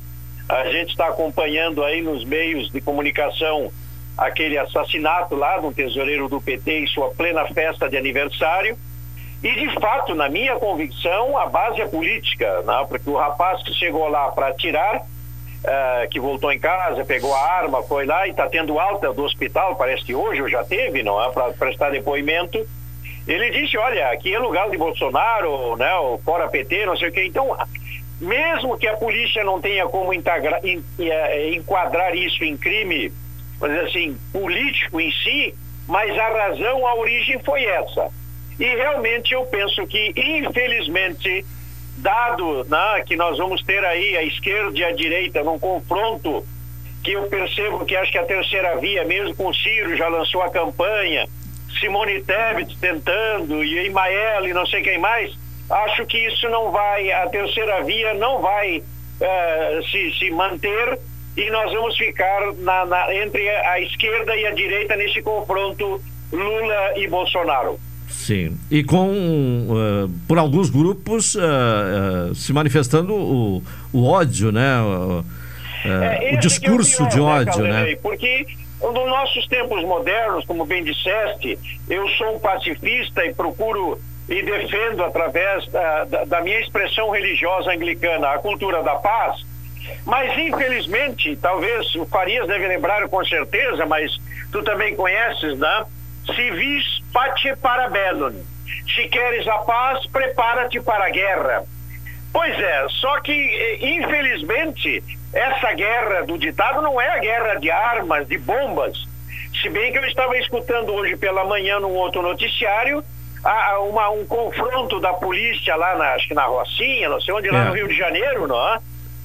a gente está acompanhando aí nos meios de comunicação aquele assassinato lá do tesoureiro do PT em sua plena festa de aniversário. E, de fato, na minha convicção, a base é política, né? porque o rapaz que chegou lá para atirar, uh, que voltou em casa, pegou a arma, foi lá e está tendo alta do hospital, parece que hoje já teve, não é? Para prestar depoimento. Ele disse, olha, aqui é lugar de Bolsonaro, né, o fora PT, não sei o quê. Então, mesmo que a polícia não tenha como in, eh, enquadrar isso em crime, dizer assim, político em si, mas a razão, a origem foi essa. E realmente eu penso que, infelizmente, dado né, que nós vamos ter aí a esquerda e a direita num confronto que eu percebo que acho que a terceira via, mesmo com o Ciro, já lançou a campanha, Simone Tebet tentando, e Emael e não sei quem mais, acho que isso não vai, a terceira via não vai uh, se, se manter e nós vamos ficar na, na, entre a esquerda e a direita nesse confronto Lula e Bolsonaro. Sim, e com, uh, por alguns grupos uh, uh, se manifestando o, o ódio, né? É, o discurso pior, de né, ódio, né? né? Porque nos nossos tempos modernos, como bem disseste, eu sou um pacifista e procuro e defendo através da, da, da minha expressão religiosa anglicana a cultura da paz, mas infelizmente, talvez o Farias deve lembrar com certeza, mas tu também conheces, né? Civis pace para bellum. Se queres a paz, prepara-te para a guerra. Pois é, só que eh, infelizmente essa guerra do ditado não é a guerra de armas, de bombas. Se bem que eu estava escutando hoje pela manhã num outro noticiário a, uma, um confronto da polícia lá na, acho que na Rocinha, não sei onde, lá é. no Rio de Janeiro, não é?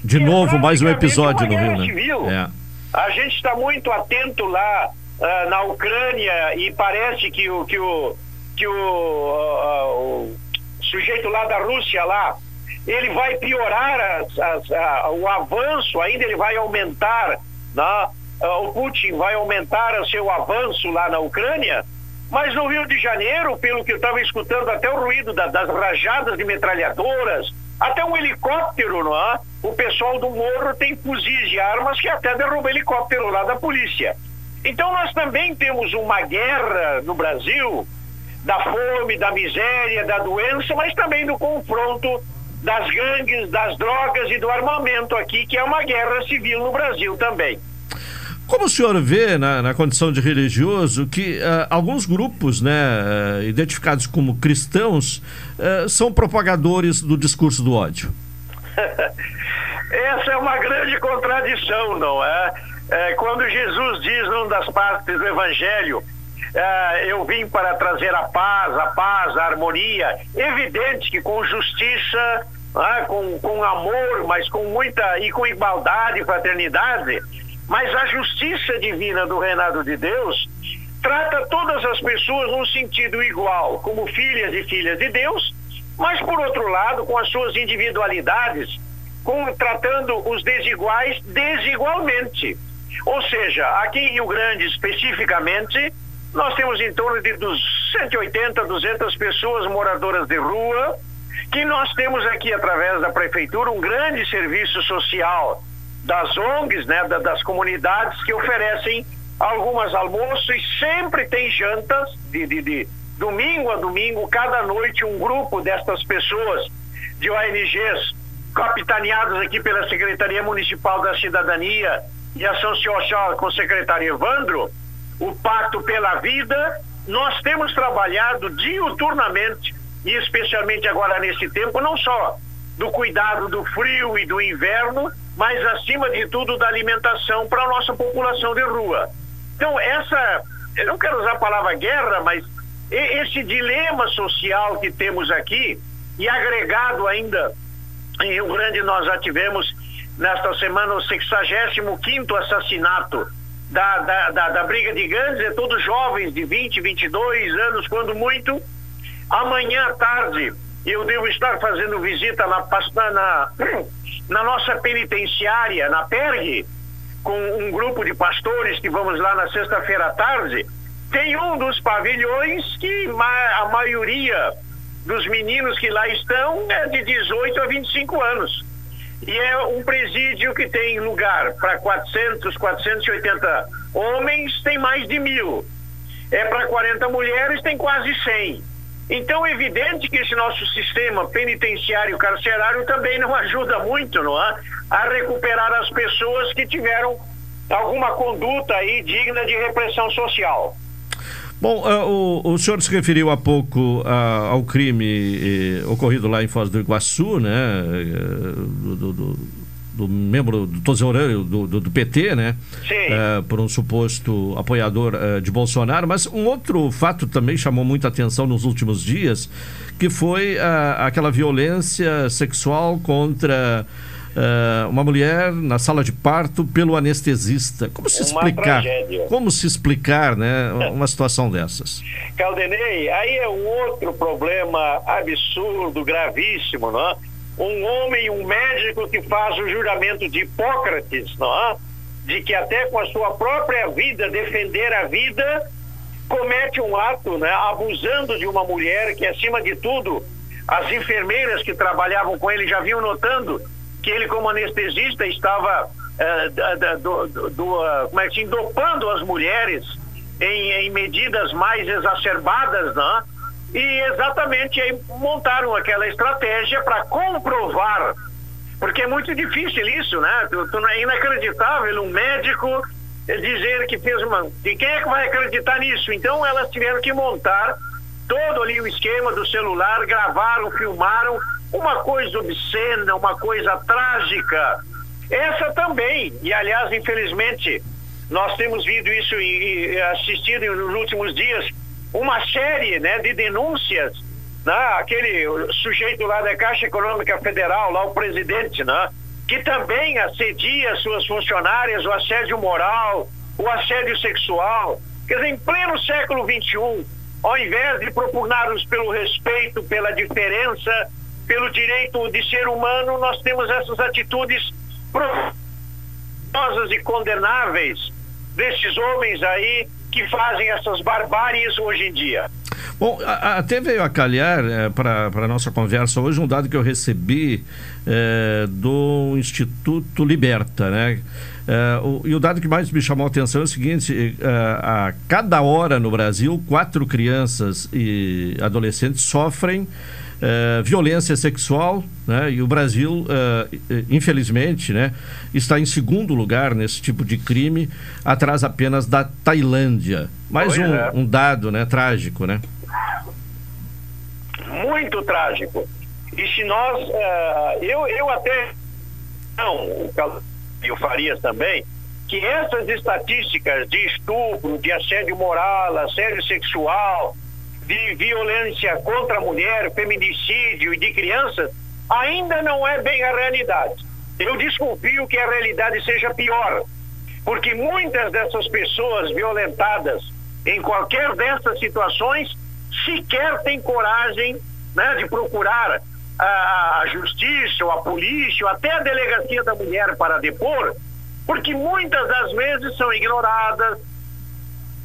De que novo, é mais um episódio no Rio, né? Civil. É. A gente está muito atento lá uh, na Ucrânia e parece que o que o que o, uh, o sujeito lá da Rússia lá ele vai piorar as, as, o avanço, ainda ele vai aumentar, né? o Putin vai aumentar o seu avanço lá na Ucrânia, mas no Rio de Janeiro, pelo que eu estava escutando, até o ruído da, das rajadas de metralhadoras, até um helicóptero, não é? O pessoal do morro tem fuzis de armas que até derruba helicóptero lá da polícia. Então nós também temos uma guerra no Brasil da fome, da miséria, da doença, mas também do confronto das gangues, das drogas e do armamento aqui, que é uma guerra civil no Brasil também. Como o senhor vê na, na condição de religioso que uh, alguns grupos, né, uh, identificados como cristãos, uh, são propagadores do discurso do ódio? Essa é uma grande contradição, não é? é quando Jesus diz numa das partes do Evangelho Uh, eu vim para trazer a paz, a paz, a harmonia. Evidente que com justiça, uh, com, com amor, mas com muita e com igualdade e fraternidade. Mas a justiça divina do reinado de Deus trata todas as pessoas num sentido igual, como filhas e filhas de Deus, mas por outro lado, com as suas individualidades, com, tratando os desiguais desigualmente. Ou seja, aqui em Rio Grande especificamente, nós temos em torno de 180, 200 pessoas moradoras de rua, que nós temos aqui através da prefeitura um grande serviço social das ONGs, né, das comunidades que oferecem algumas almoços e sempre tem jantas de, de, de domingo a domingo, cada noite um grupo destas pessoas de ONGs capitaneados aqui pela Secretaria Municipal da Cidadania e Ação Social com o secretário Evandro, o Pacto pela Vida, nós temos trabalhado diuturnamente, e especialmente agora nesse tempo, não só do cuidado do frio e do inverno, mas acima de tudo da alimentação para a nossa população de rua. Então, essa, eu não quero usar a palavra guerra, mas esse dilema social que temos aqui, e agregado ainda em Rio Grande, nós já tivemos nesta semana o 65 assassinato da, da, da, da briga de gangues é todos jovens de 20, 22 anos, quando muito. Amanhã à tarde eu devo estar fazendo visita na, na, na nossa penitenciária, na PERG, com um grupo de pastores que vamos lá na sexta-feira à tarde. Tem um dos pavilhões que a maioria dos meninos que lá estão é de 18 a 25 anos. E é um presídio que tem lugar para 400, 480 homens, tem mais de mil. É para 40 mulheres, tem quase 100. Então é evidente que esse nosso sistema penitenciário carcerário também não ajuda muito, não é? A recuperar as pessoas que tiveram alguma conduta aí digna de repressão social. Bom, uh, o, o senhor se referiu há pouco uh, ao crime uh, ocorrido lá em Foz do Iguaçu, né? do, do, do do membro do tesoureiro do, do, do, PT, né? Sim. por um suposto apoiador de Bolsonaro. Mas um outro fato também chamou muita atenção nos últimos dias, que foi aquela violência sexual contra uh, uma mulher na sala de parto pelo anestesista. Como se explicar? Como se explicar, né, uma situação dessas? Caldenei, aí é um outro problema absurdo, gravíssimo, não é? Um homem, um médico que faz o juramento de Hipócrates, não é? De que até com a sua própria vida defender a vida comete um ato, né, abusando de uma mulher que acima de tudo as enfermeiras que trabalhavam com ele já vinham notando que ele, como anestesista, estava uh, do, do, do, uh, como é que dopando as mulheres em, em, medidas mais exacerbadas, né? E exatamente aí montaram aquela estratégia para comprovar, porque é muito difícil isso, né? É inacreditável um médico dizer que fez uma. E quem é que vai acreditar nisso? Então elas tiveram que montar todo ali o esquema do celular, gravaram, filmaram uma coisa obscena, uma coisa trágica. Essa também, e aliás, infelizmente, nós temos visto isso e assistido nos últimos dias, uma série né, de denúncias, né, aquele sujeito lá da Caixa Econômica Federal, lá o presidente, né, que também assedia suas funcionárias, o assédio moral, o assédio sexual. Quer dizer, em pleno século XXI, ao invés de propugnar-nos pelo respeito, pela diferença, pelo direito de ser humano, nós temos essas atitudes proposas e condenáveis desses homens aí que fazem essas barbáries hoje em dia. Bom, até veio a calhar é, para a nossa conversa hoje um dado que eu recebi é, do Instituto Liberta, né? É, o, e o dado que mais me chamou a atenção é o seguinte: a cada hora no Brasil, quatro crianças e adolescentes sofrem uh, violência sexual, né? E o Brasil, uh, infelizmente, né, está em segundo lugar nesse tipo de crime, atrás apenas da Tailândia. Mais um, é. um, dado, né, trágico, né? Muito trágico. E se nós, uh, eu, eu até, não, e o Farias também, que essas estatísticas de estupro, de assédio moral, assédio sexual, de violência contra a mulher, feminicídio e de crianças, ainda não é bem a realidade. Eu desconfio que a realidade seja pior, porque muitas dessas pessoas violentadas em qualquer dessas situações sequer têm coragem né, de procurar a, justiça, ou a polícia, ou até a delegacia da mulher para depor, porque muitas das vezes são ignoradas,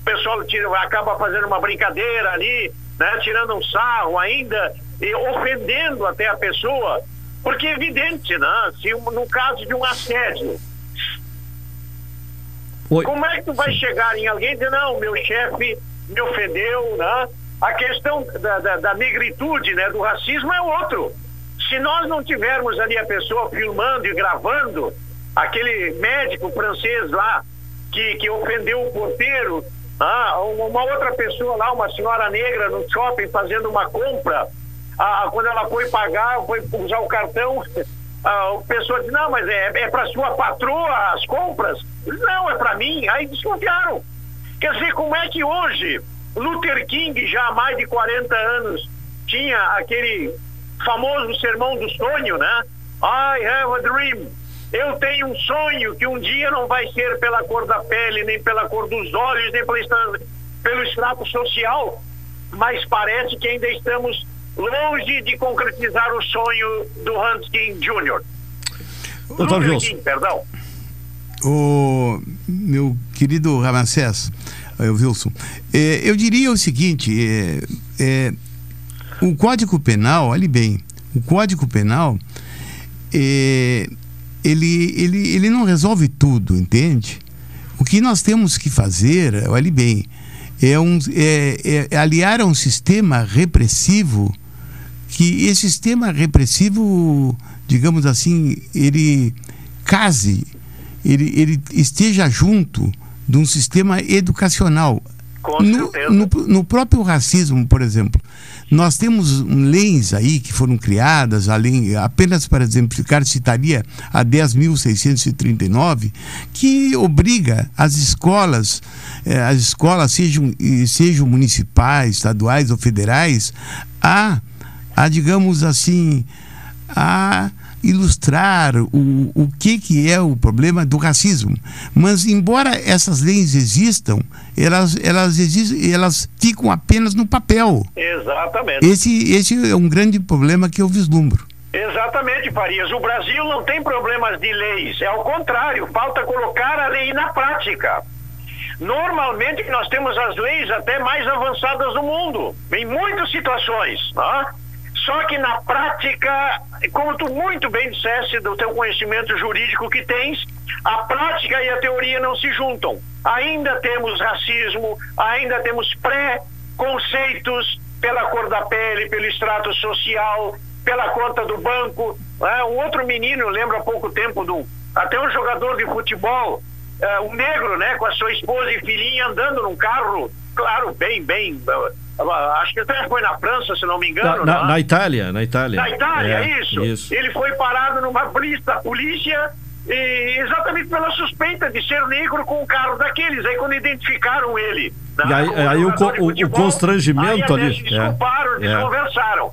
pessoal tira, acaba fazendo uma brincadeira ali, né, tirando um sarro ainda e ofendendo até a pessoa, porque é evidente, né, se no caso de um assédio, Oi. como é que tu vai chegar em alguém e dizer, não, meu chefe me ofendeu, né? A questão da, da, da negritude, né, do racismo é outro. Se nós não tivermos ali a pessoa filmando e gravando, aquele médico francês lá que, que ofendeu o porteiro, ah, uma outra pessoa lá, uma senhora negra no shopping fazendo uma compra, ah, quando ela foi pagar, foi usar o cartão, ah, a pessoa disse, não, mas é, é para sua patroa as compras? Não, é para mim. Aí desconfiaram. Quer dizer, como é que hoje Luther King, já há mais de 40 anos, tinha aquele famoso sermão do sonho, né? I have a dream. Eu tenho um sonho que um dia não vai ser pela cor da pele, nem pela cor dos olhos, nem pelo, extrato social, mas parece que ainda estamos longe de concretizar o sonho do Hunting Jr. Doutor Wilson. perdão. O meu querido Ramacés, eh, Wilson, é, eu diria o seguinte: é, é, o Código Penal, olhe bem, o Código Penal é, ele, ele, ele não resolve tudo, entende? O que nós temos que fazer, olhe bem, é, um, é, é aliar a um sistema repressivo que esse sistema repressivo, digamos assim, ele case, ele, ele esteja junto de um sistema educacional. Com no, no, no, próprio racismo, por exemplo, nós temos leis aí que foram criadas, além, apenas para exemplificar, citaria a 10.639, que obriga as escolas, eh, as escolas, sejam, sejam municipais, estaduais ou federais, a, a digamos assim, a ilustrar o, o que, que é o problema do racismo. Mas, embora essas leis existam, elas, elas, existem, elas ficam apenas no papel. Exatamente. Esse, esse é um grande problema que eu vislumbro. Exatamente, Farias. O Brasil não tem problemas de leis, é ao contrário, falta colocar a lei na prática. Normalmente nós temos as leis até mais avançadas do mundo, em muitas situações. Né? Só que na prática, como tu muito bem disseste do teu conhecimento jurídico que tens, a prática e a teoria não se juntam. Ainda temos racismo, ainda temos pré-conceitos pela cor da pele, pelo extrato social, pela conta do banco. É, um outro menino, lembro há pouco tempo, do, até um jogador de futebol, é, um negro, né, com a sua esposa e filhinha andando num carro, claro, bem, bem acho que até foi na França, se não me engano. Na, na, é? na Itália, na Itália. Na Itália, é, isso. isso. Ele foi parado numa blitz da polícia e, exatamente pela suspeita de ser negro com um carro daqueles. Aí quando identificaram ele. Né, aí, aí o, o, o, constrangimento aí, ali. Eles desculparam, é, eles conversaram.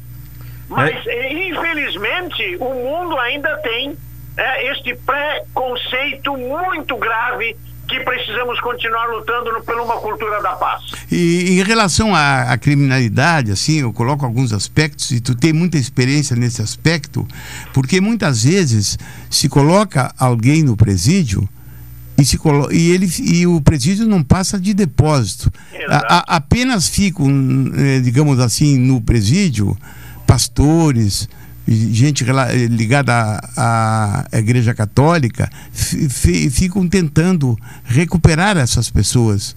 Mas, é. infelizmente, o mundo ainda tem é, este preconceito muito grave que precisamos continuar lutando no, por uma cultura da paz. E em relação à, à, criminalidade, assim, eu coloco alguns aspectos e tu tem muita experiência nesse aspecto, porque muitas vezes se coloca alguém no presídio e, se colo e, ele, e o presídio não passa de depósito. A, a, apenas ficam, eh, digamos assim, no presídio pastores, gente ligada à, à Igreja Católica ficam tentando recuperar essas pessoas.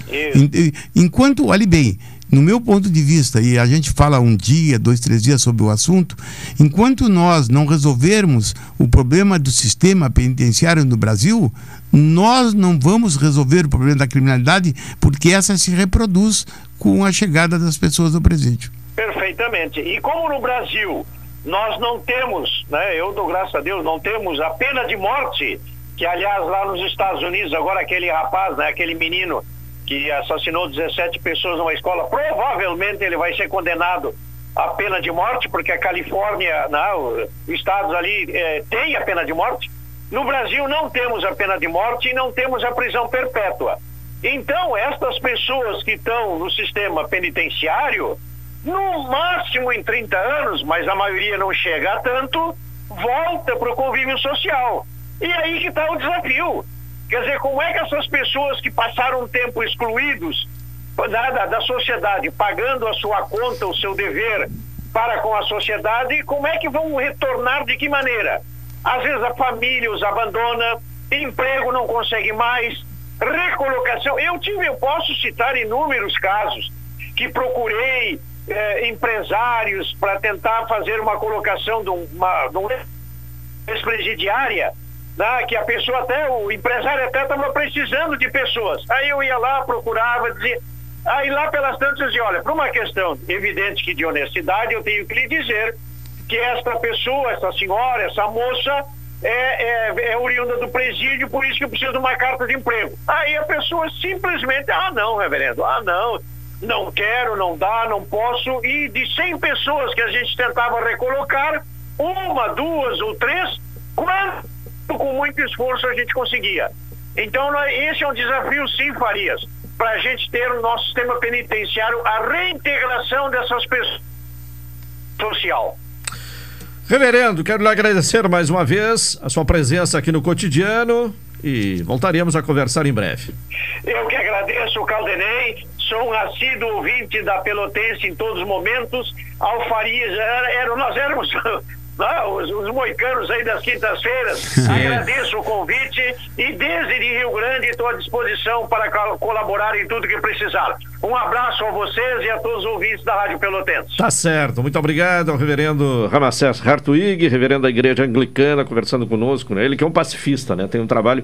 Enquanto, olhe bem, no meu ponto de vista, e a gente fala um dia, dois, três dias sobre o assunto, enquanto nós não resolvermos o problema do sistema penitenciário no Brasil, nós não vamos resolver o problema da criminalidade, porque essa se reproduz com a chegada das pessoas ao presídio. Perfeitamente. E como no Brasil nós não temos, né, eu dou graças a Deus, não temos a pena de morte, que aliás lá nos Estados Unidos, agora aquele rapaz, né, aquele menino que assassinou 17 pessoas numa escola, provavelmente ele vai ser condenado à pena de morte, porque a Califórnia, né, os estados ali eh, tem a pena de morte. No Brasil não temos a pena de morte e não temos a prisão perpétua. Então, estas pessoas que estão no sistema penitenciário, no máximo em 30 anos, mas a maioria não chega a tanto, volta para o convívio social. E aí que está o desafio. Quer dizer, como é que essas pessoas que passaram um tempo excluídos da, da sociedade, pagando a sua conta, o seu dever para com a sociedade, como é que vão retornar de que maneira? Às vezes a família os abandona, emprego não consegue mais, recolocação. Eu tive, eu posso citar inúmeros casos que procurei eh, empresários para tentar fazer uma colocação de uma, de uma ex-presidiária, né, que a pessoa até, o empresário até estava precisando de pessoas. Aí eu ia lá, procurava, dizia. Aí lá pelas tantas dizia, olha, por uma questão evidente que de honestidade, eu tenho que lhe dizer que esta pessoa, essa senhora, essa moça, é, é, é, oriunda do presídio, por isso que eu preciso de uma carta de emprego. Aí a pessoa simplesmente, ah não, reverendo, ah não, não quero, não dá, não posso. E de 100 pessoas que a gente tentava recolocar, uma, duas ou três, quanto com muito esforço a gente conseguia. Então, esse é um desafio, sim, Farias, para a gente ter no nosso sistema penitenciário a reintegração dessas pessoas social. Reverendo, quero lhe agradecer mais uma vez a sua presença aqui no cotidiano e voltaremos a conversar em breve. Eu que agradeço, Caldenei. Sou um assíduo ouvinte da Pelotense em todos os momentos. Alfarias, era, era, nós éramos ah, os, os moicanos aí das quintas-feiras. Agradeço o convite e desde de Rio Grande estou à disposição para colaborar em tudo que precisar. Um abraço a vocês e a todos os ouvintes da Rádio Pelotense. Tá certo. Muito obrigado ao reverendo Ramacés Hartwig, reverendo da Igreja Anglicana, conversando conosco. Né? Ele que é um pacifista, né? Tem um trabalho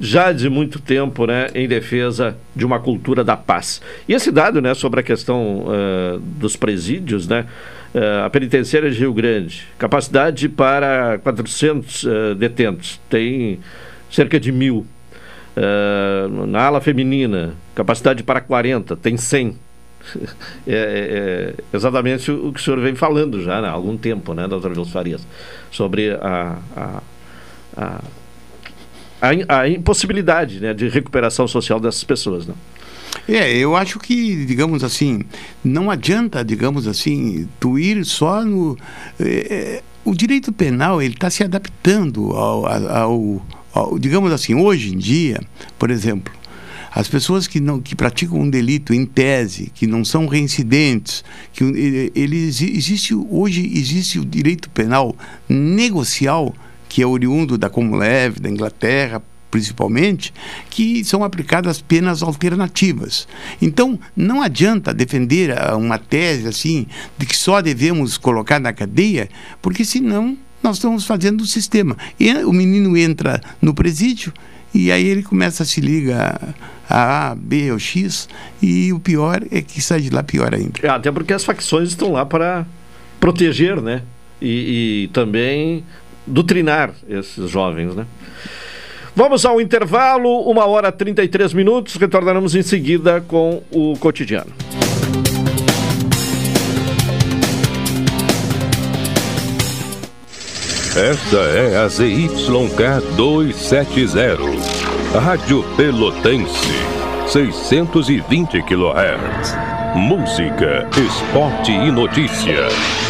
já de muito tempo né, em defesa de uma cultura da paz. E esse dado né, sobre a questão uh, dos presídios, né, uh, a penitenciária de Rio Grande, capacidade para 400 uh, detentos, tem cerca de mil. na ala feminina, capacidade para 40, tem 100. É, é, é, exatamente o que o senhor vem falando já né, há algum tempo, né, doutor Vilso Farias, sobre a, a a, a impossibilidade né, de recuperação social dessas pessoas. Né? É, eu acho que, digamos assim, não adianta, digamos assim, tu ir só no. É, o direito penal ele está se adaptando ao, ao, ao, digamos assim, hoje em dia, por exemplo, as pessoas que não que praticam um delito em tese, que não são reincidentes, que eles existe hoje existe o direito penal negocial que é oriundo da Comuleve, da Inglaterra, principalmente, que são aplicadas penas alternativas. Então, não adianta defender uma tese assim de que só devemos colocar na cadeia, porque senão nós estamos fazendo o sistema. E o menino entra no presídio e aí ele começa a se ligar a A, B ou X, e o pior é que sai de lá pior ainda. É, até porque as facções estão lá para proteger, né? E, e também doutrinar esses jovens, né? Vamos ao intervalo, uma hora e 33 minutos, retornaremos em seguida com o cotidiano. Esta é a ZYK 270, Rádio Pelotense, 620 kHz. Música, esporte e notícia.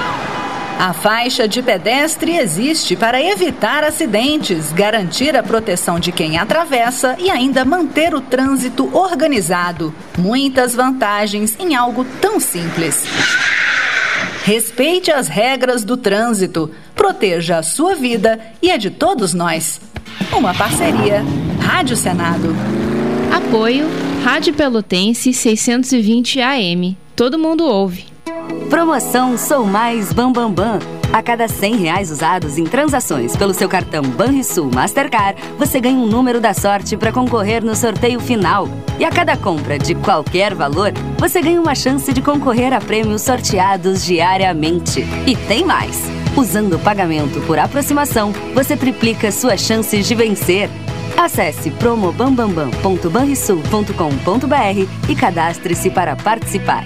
A faixa de pedestre existe para evitar acidentes, garantir a proteção de quem atravessa e ainda manter o trânsito organizado. Muitas vantagens em algo tão simples. Respeite as regras do trânsito, proteja a sua vida e a de todos nós. Uma parceria. Rádio Senado. Apoio Rádio Pelotense 620 AM. Todo mundo ouve. Promoção Sou Mais Bambambam. Bam, Bam. A cada 100 reais usados em transações pelo seu cartão Banrisul Mastercard, você ganha um número da sorte para concorrer no sorteio final. E a cada compra de qualquer valor, você ganha uma chance de concorrer a prêmios sorteados diariamente. E tem mais! Usando o pagamento por aproximação, você triplica suas chances de vencer. Acesse promobambambam.banrisul.com.br e cadastre-se para participar.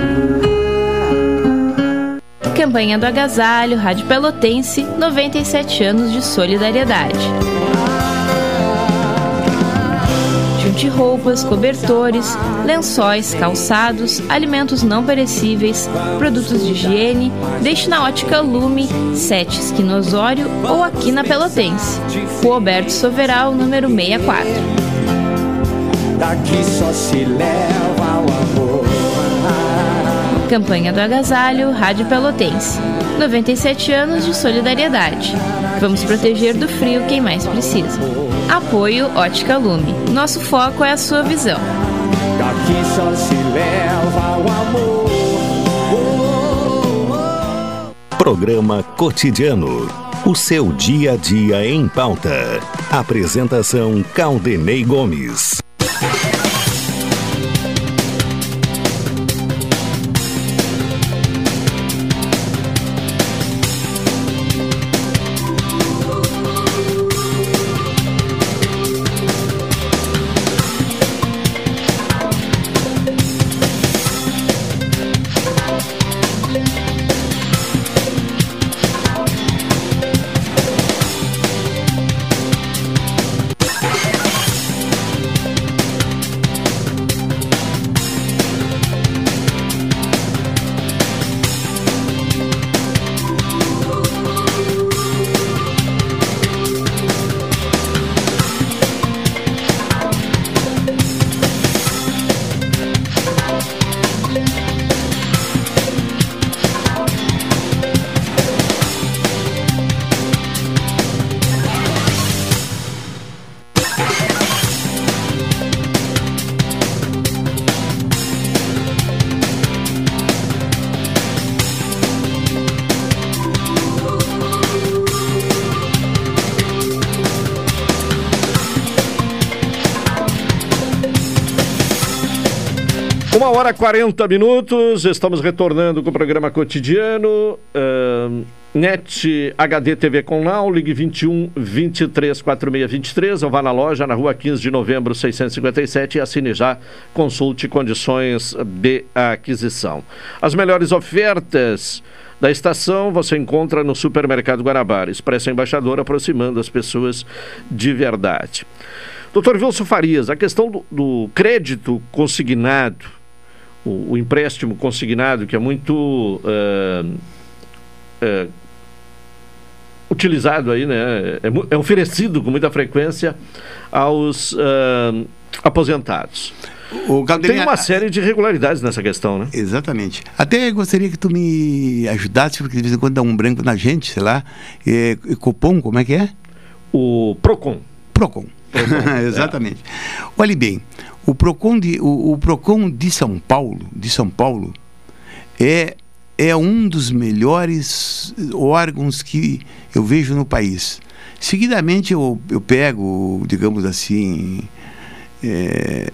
Campanha do Agasalho, Rádio Pelotense, 97 anos de solidariedade. Junte roupas, cobertores, lençóis, calçados, alimentos não perecíveis, produtos de higiene, deixe na ótica Lume, 7 esquina Osório ou aqui na Pelotense. Rua Alberto Soveral, número 64. Daqui só se leva. Campanha do Agasalho, Rádio Pelotense. 97 anos de solidariedade. Vamos proteger do frio quem mais precisa. Apoio Ótica Lume. Nosso foco é a sua visão. Daqui só se leva o amor. Programa Cotidiano. O seu dia a dia em pauta. Apresentação Caldenei Gomes. Uma hora e 40 minutos, estamos retornando com o programa cotidiano. Uh, NET HD TV com Now, ligue 21 23 46 23 ou vá na loja na rua 15 de novembro 657 e assine já, consulte condições de aquisição. As melhores ofertas da estação você encontra no Supermercado Guanabara. Expresso Embaixador aproximando as pessoas de verdade. Doutor Wilson Farias, a questão do, do crédito consignado o, o, empréstimo consignado, que é muito uh, uh, utilizado aí, né? É, é, oferecido com muita frequência aos uh, aposentados. Tem uma série de irregularidades nessa questão, né? Exatamente. Até gostaria que tu me ajudasse, porque de vez em quando dá um branco na gente, sei lá. É, Copom, como é que é? O Procon. Procon. Exatamente. É. Olhe bem, o Procon de, o, o Procon de São Paulo, de São Paulo, é é um dos melhores órgãos que eu vejo no país. Seguidamente eu, eu pego, digamos assim, é,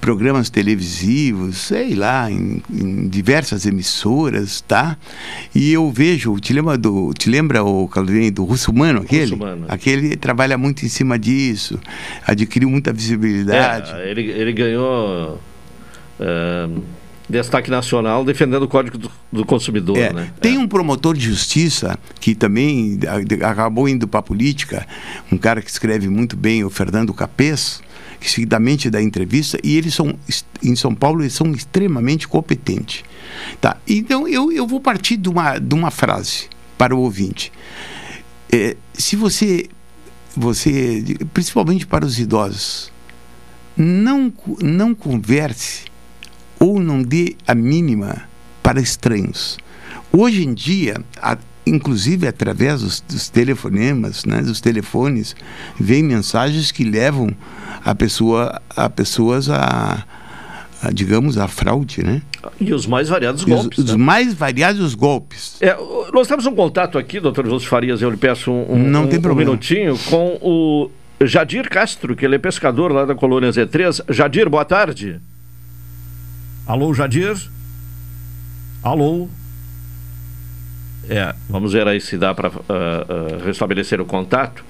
programas televisivos, sei lá, em, em, diversas emissoras, tá? E eu vejo, te lembra do, te lembra o Calvin do Russo Humano, aquele? Russo Aquele trabalha muito em cima disso, adquiriu muita visibilidade. É, ele, ele ganhou é, destaque nacional defendendo o Código do, do Consumidor, é, né? Tem é. um promotor de justiça que também acabou indo para a política, um cara que escreve muito bem, o Fernando Capês, seguidamente da entrevista, e eles são, em São Paulo, eles são extremamente competentes. Tá? Então, eu, eu vou partir de uma, de uma frase para o ouvinte. É, se você, você, principalmente para os idosos, não, não converse ou não dê a mínima para estranhos. Hoje em dia, a, inclusive através dos, dos, telefonemas, né, dos telefones, vem mensagens que levam a pessoa, a pessoas a, a digamos, a fraude, né? E os mais variados golpes. Os, né? mais variados golpes. É, nós temos um contato aqui, doutor José Farias, eu lhe peço um, Não um, tem um minutinho, com o Jadir Castro, que ele é pescador lá da colônia Z3. Jadir, boa tarde. Alô, Jadir? Alô? É, vamos ver aí se dá para uh, uh, restabelecer o contato.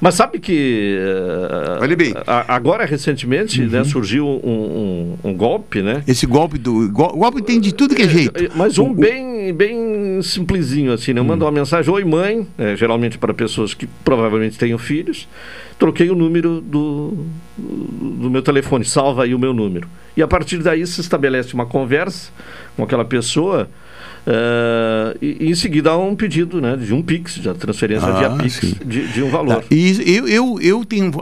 Mas sabe que uh, Olha bem. agora recentemente né, uhum. né, surgiu um, um, um, golpe, né? Esse golpe do go, golpe tem de tudo que é jeito. Mas um o, bem bem simplesinho assim, né? Eu mando uma mensagem, oi mãe, é, geralmente para pessoas que provavelmente tenham filhos. Troquei o número do, do meu telefone, salva aí o meu número. E a partir daí se estabelece uma conversa com aquela pessoa Uh, e, em seguida há um pedido né, de um PIX, de transferência ah, via PIX de, de, um valor. Tá. E eu, eu, eu tenho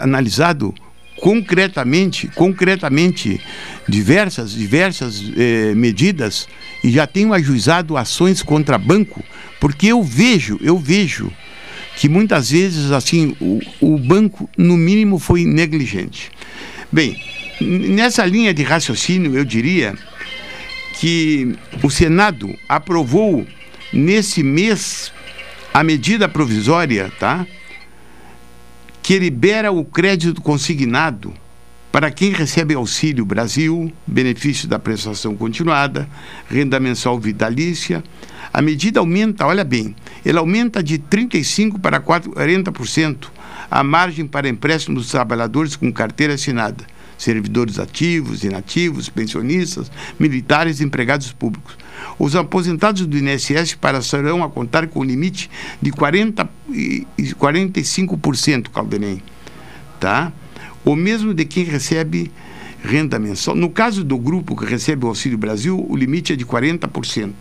analisado concretamente, concretamente diversas, diversas eh, medidas e já tenho ajuizado ações contra banco, porque eu vejo, eu vejo que muitas vezes assim o, o banco no mínimo foi negligente. Bem, nessa linha de raciocínio eu diria que o Senado aprovou nesse mês a medida provisória, tá? Que libera o crédito consignado para quem recebe auxílio Brasil, benefício da prestação continuada, renda mensal vitalícia. A medida aumenta, olha bem, ela aumenta de 35 para 40% a margem para empréstimo dos trabalhadores com carteira assinada servidores ativos, inativos, pensionistas, militares e empregados públicos. Os aposentados do INSS passarão a contar com o limite de 40 e 45%, Caldenem, tá? O mesmo de quem recebe renda mensal. No caso do grupo que recebe o Auxílio Brasil, o limite é de 40%.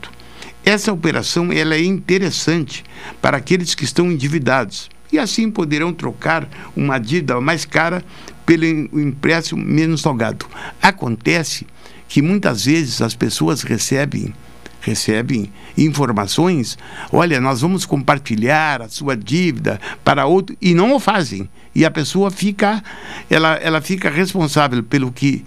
Essa operação ela é interessante para aqueles que estão endividados e assim poderão trocar uma dívida mais cara pelo empréstimo menos salgado. Acontece que muitas vezes as pessoas recebem recebem informações, olha, nós vamos compartilhar a sua dívida para outro e não o fazem. E a pessoa fica ela, ela fica responsável pelo que,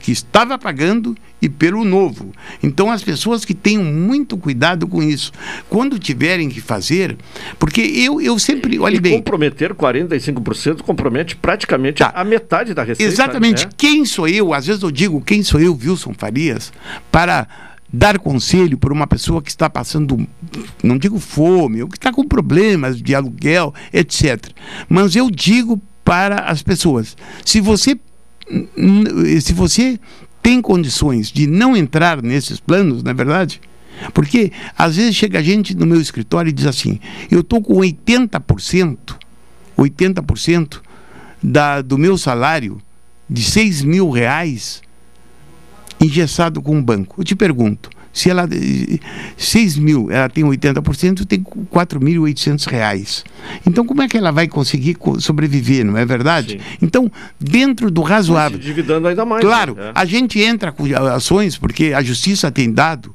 que estava pagando e pelo novo. Então as pessoas que tenham muito cuidado com isso, quando tiverem que fazer, porque eu, eu sempre, olhe bem, comprometer 45% compromete praticamente tá. a metade da receita. Exatamente. Né? Quem sou eu? Às vezes eu digo, quem sou eu, Wilson Farias, para dar conselho para uma pessoa que está passando, não digo fome, ou que está com problemas de aluguel, etc. Mas eu digo para as pessoas, se você se você tem condições de não entrar nesses planos, não é verdade? Porque às vezes chega gente no meu escritório e diz assim: eu estou com 80%, 80% da, do meu salário de 6 mil reais engessado com um banco. Eu te pergunto, se ela 6 mil, ela tem 80%, tem 4.800 reais. Então, como é que ela vai conseguir sobreviver, não é verdade? Sim. Então, dentro do razoável. Se dividando ainda mais. Claro, né? a gente entra com ações, porque a justiça tem dado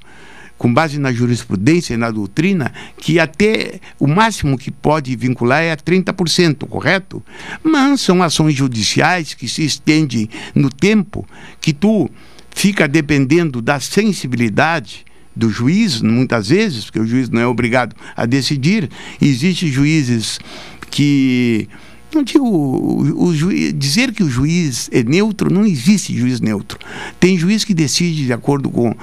com base na jurisprudência e na doutrina, que até o máximo que pode vincular é a 30%, correto? Mas são ações judiciais que se estendem no tempo, que tu fica dependendo da sensibilidade do juiz, muitas vezes, porque o juiz não é obrigado a decidir. Existem juízes que. Não digo. O, o dizer que o juiz é neutro, não existe juiz neutro. Tem juiz que decide de acordo com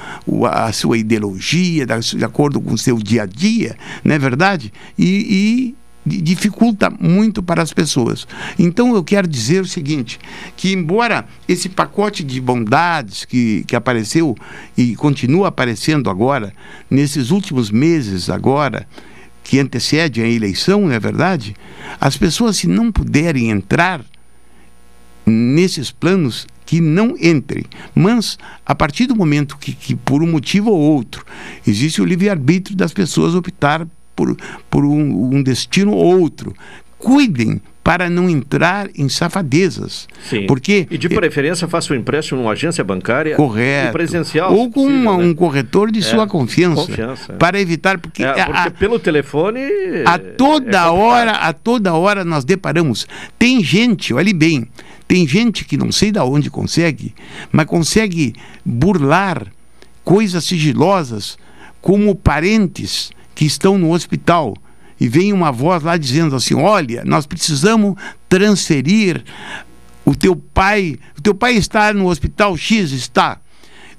a sua ideologia, de acordo com o seu dia a dia, não é verdade? E, e dificulta muito para as pessoas. Então eu quero dizer o seguinte, que embora esse pacote de bondades que, que apareceu e continua aparecendo agora, nesses últimos meses agora, que antecede a eleição, não é verdade? As pessoas, se não puderem entrar, nesses planos que não entrem. Mas, a partir do momento que, que por um motivo ou outro, existe o livre-arbítrio das pessoas optar por, por um, um destino ou outro, cuidem para não entrar em safadezas. Sim. Porque E de preferência faça o empréstimo numa agência bancária correto presencial. ou com possível, uma- né? um corretor de É, sua confiança, confiança, é. para evitar porque, É, a- porque pelo telefone. a toda hora, a toda hora nós deparamos. Tem gente, olhe bem, tem gente que não sei da onde consegue, mas consegue burlar coisas sigilosas como parentes que estão no hospital e vem uma voz lá dizendo assim: "Olha, nós precisamos transferir o teu pai, o teu pai está no hospital X está.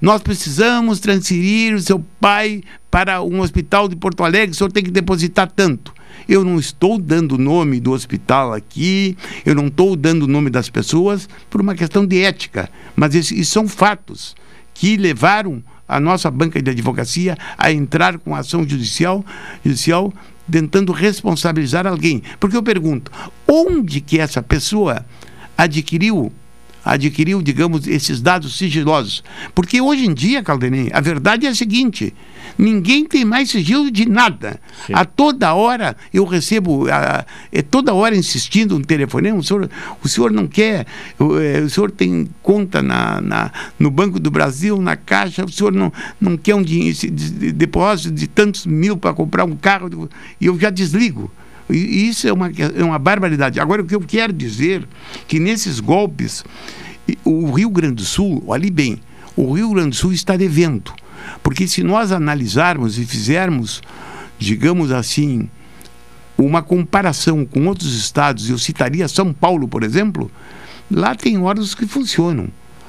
Nós precisamos transferir o seu pai para um hospital de Porto Alegre, o senhor tem que depositar tanto. Eu não estou dando o nome do hospital aqui, eu não estou dando o nome das pessoas por uma questão de ética, mas isso, isso são fatos que levaram a nossa banca de advocacia a entrar com ação judicial, judicial tentando responsabilizar alguém. Porque eu pergunto, onde que essa pessoa adquiriu adquiriu, digamos, esses dados sigilosos. Porque hoje em dia, Caldenei, a verdade é a seguinte: ninguém tem mais sigilo de nada. A toda hora eu recebo, a, é toda hora insistindo no telefonema, o senhor, o senhor não quer, o, é, o senhor tem conta na, na- no Banco do Brasil, na Caixa, o senhor não, não quer um dinheiro, esse de- de- depósito de tantos mil para comprar um carro, e eu já desligo. E isso é uma, é uma barbaridade. Agora, o que eu quero dizer que nesses golpes, o Rio Grande do Sul, olhe bem, o Rio Grande do Sul está devendo. Porque se nós analisarmos e fizermos, digamos assim, uma comparação com outros estados, eu citaria São Paulo, por exemplo, lá tem órgãos que funcionam.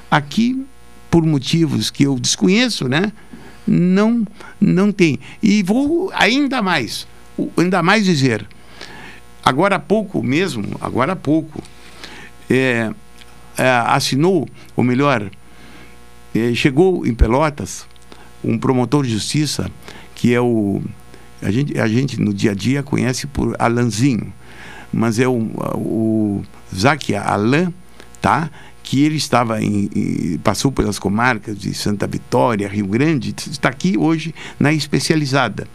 Aqui, por motivos que eu desconheço, né? Não, não tem. E vou ainda mais, ainda mais dizer, agora há pouco mesmo, agora há pouco, é, é, assinou, ou melhor, é, chegou em Pelotas um promotor de justiça que é o a gente, a gente no dia a dia conhece por Alanzinho, mas é o, o Zac Alan, tá? Que ele estava em, em- passou pelas comarcas de Santa Vitória, Rio Grande, está aqui hoje na especializada.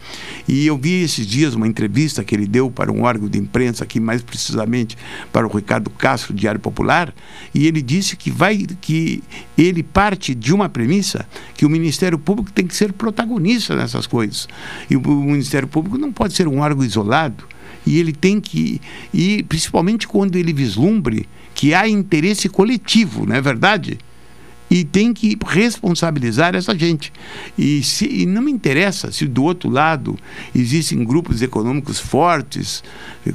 E eu vi esses dias uma entrevista que ele deu para um órgão de imprensa aqui, mais precisamente para o Ricardo Castro, Diário Popular, e ele disse que vai que ele parte de uma premissa que o Ministério Público tem que ser protagonista nessas coisas. E o, o Ministério Público não pode ser um órgão isolado. E ele tem que, e principalmente quando ele vislumbre que há interesse coletivo, não é verdade? E tem que responsabilizar essa gente. E, se, e não me interessa se do outro lado existem grupos econômicos fortes,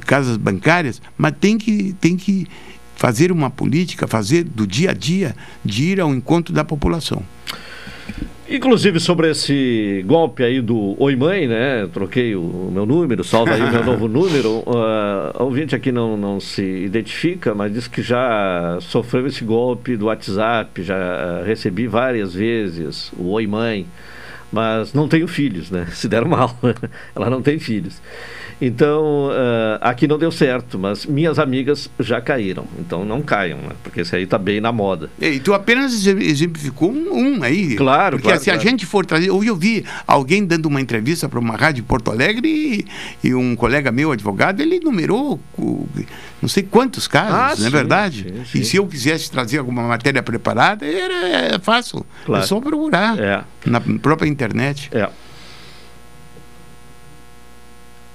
casas bancárias, mas tem que, tem que fazer uma política, fazer do dia a dia, de ir ao encontro da população. Inclusive sobre esse golpe aí do Oi Mãe, né? Troquei o meu número, salva aí o meu novo número. Uh, a ouvinte aqui não, não se identifica, mas diz que já sofreu esse golpe do WhatsApp, já uh, recebi várias vezes o Oi Mãe, mas não tenho filhos, né? Se deram mal, ela não tem filhos. Então, uh, aqui não deu certo, mas minhas amigas já caíram. Então não caiam, né? Porque esse aí tá bem na moda. E tu apenas exe- exemplificou um, um aí. Claro, Porque claro, se a claro. gente for trazer. Hoje eu vi alguém dando uma entrevista para uma rádio em Porto Alegre e, e um colega meu, advogado, ele numerou não sei quantos casos, Ah, não é sim, verdade? sim, sim. E se eu quisesse trazer alguma matéria preparada, era, é fácil. Claro. É só procurar É. na própria internet. É.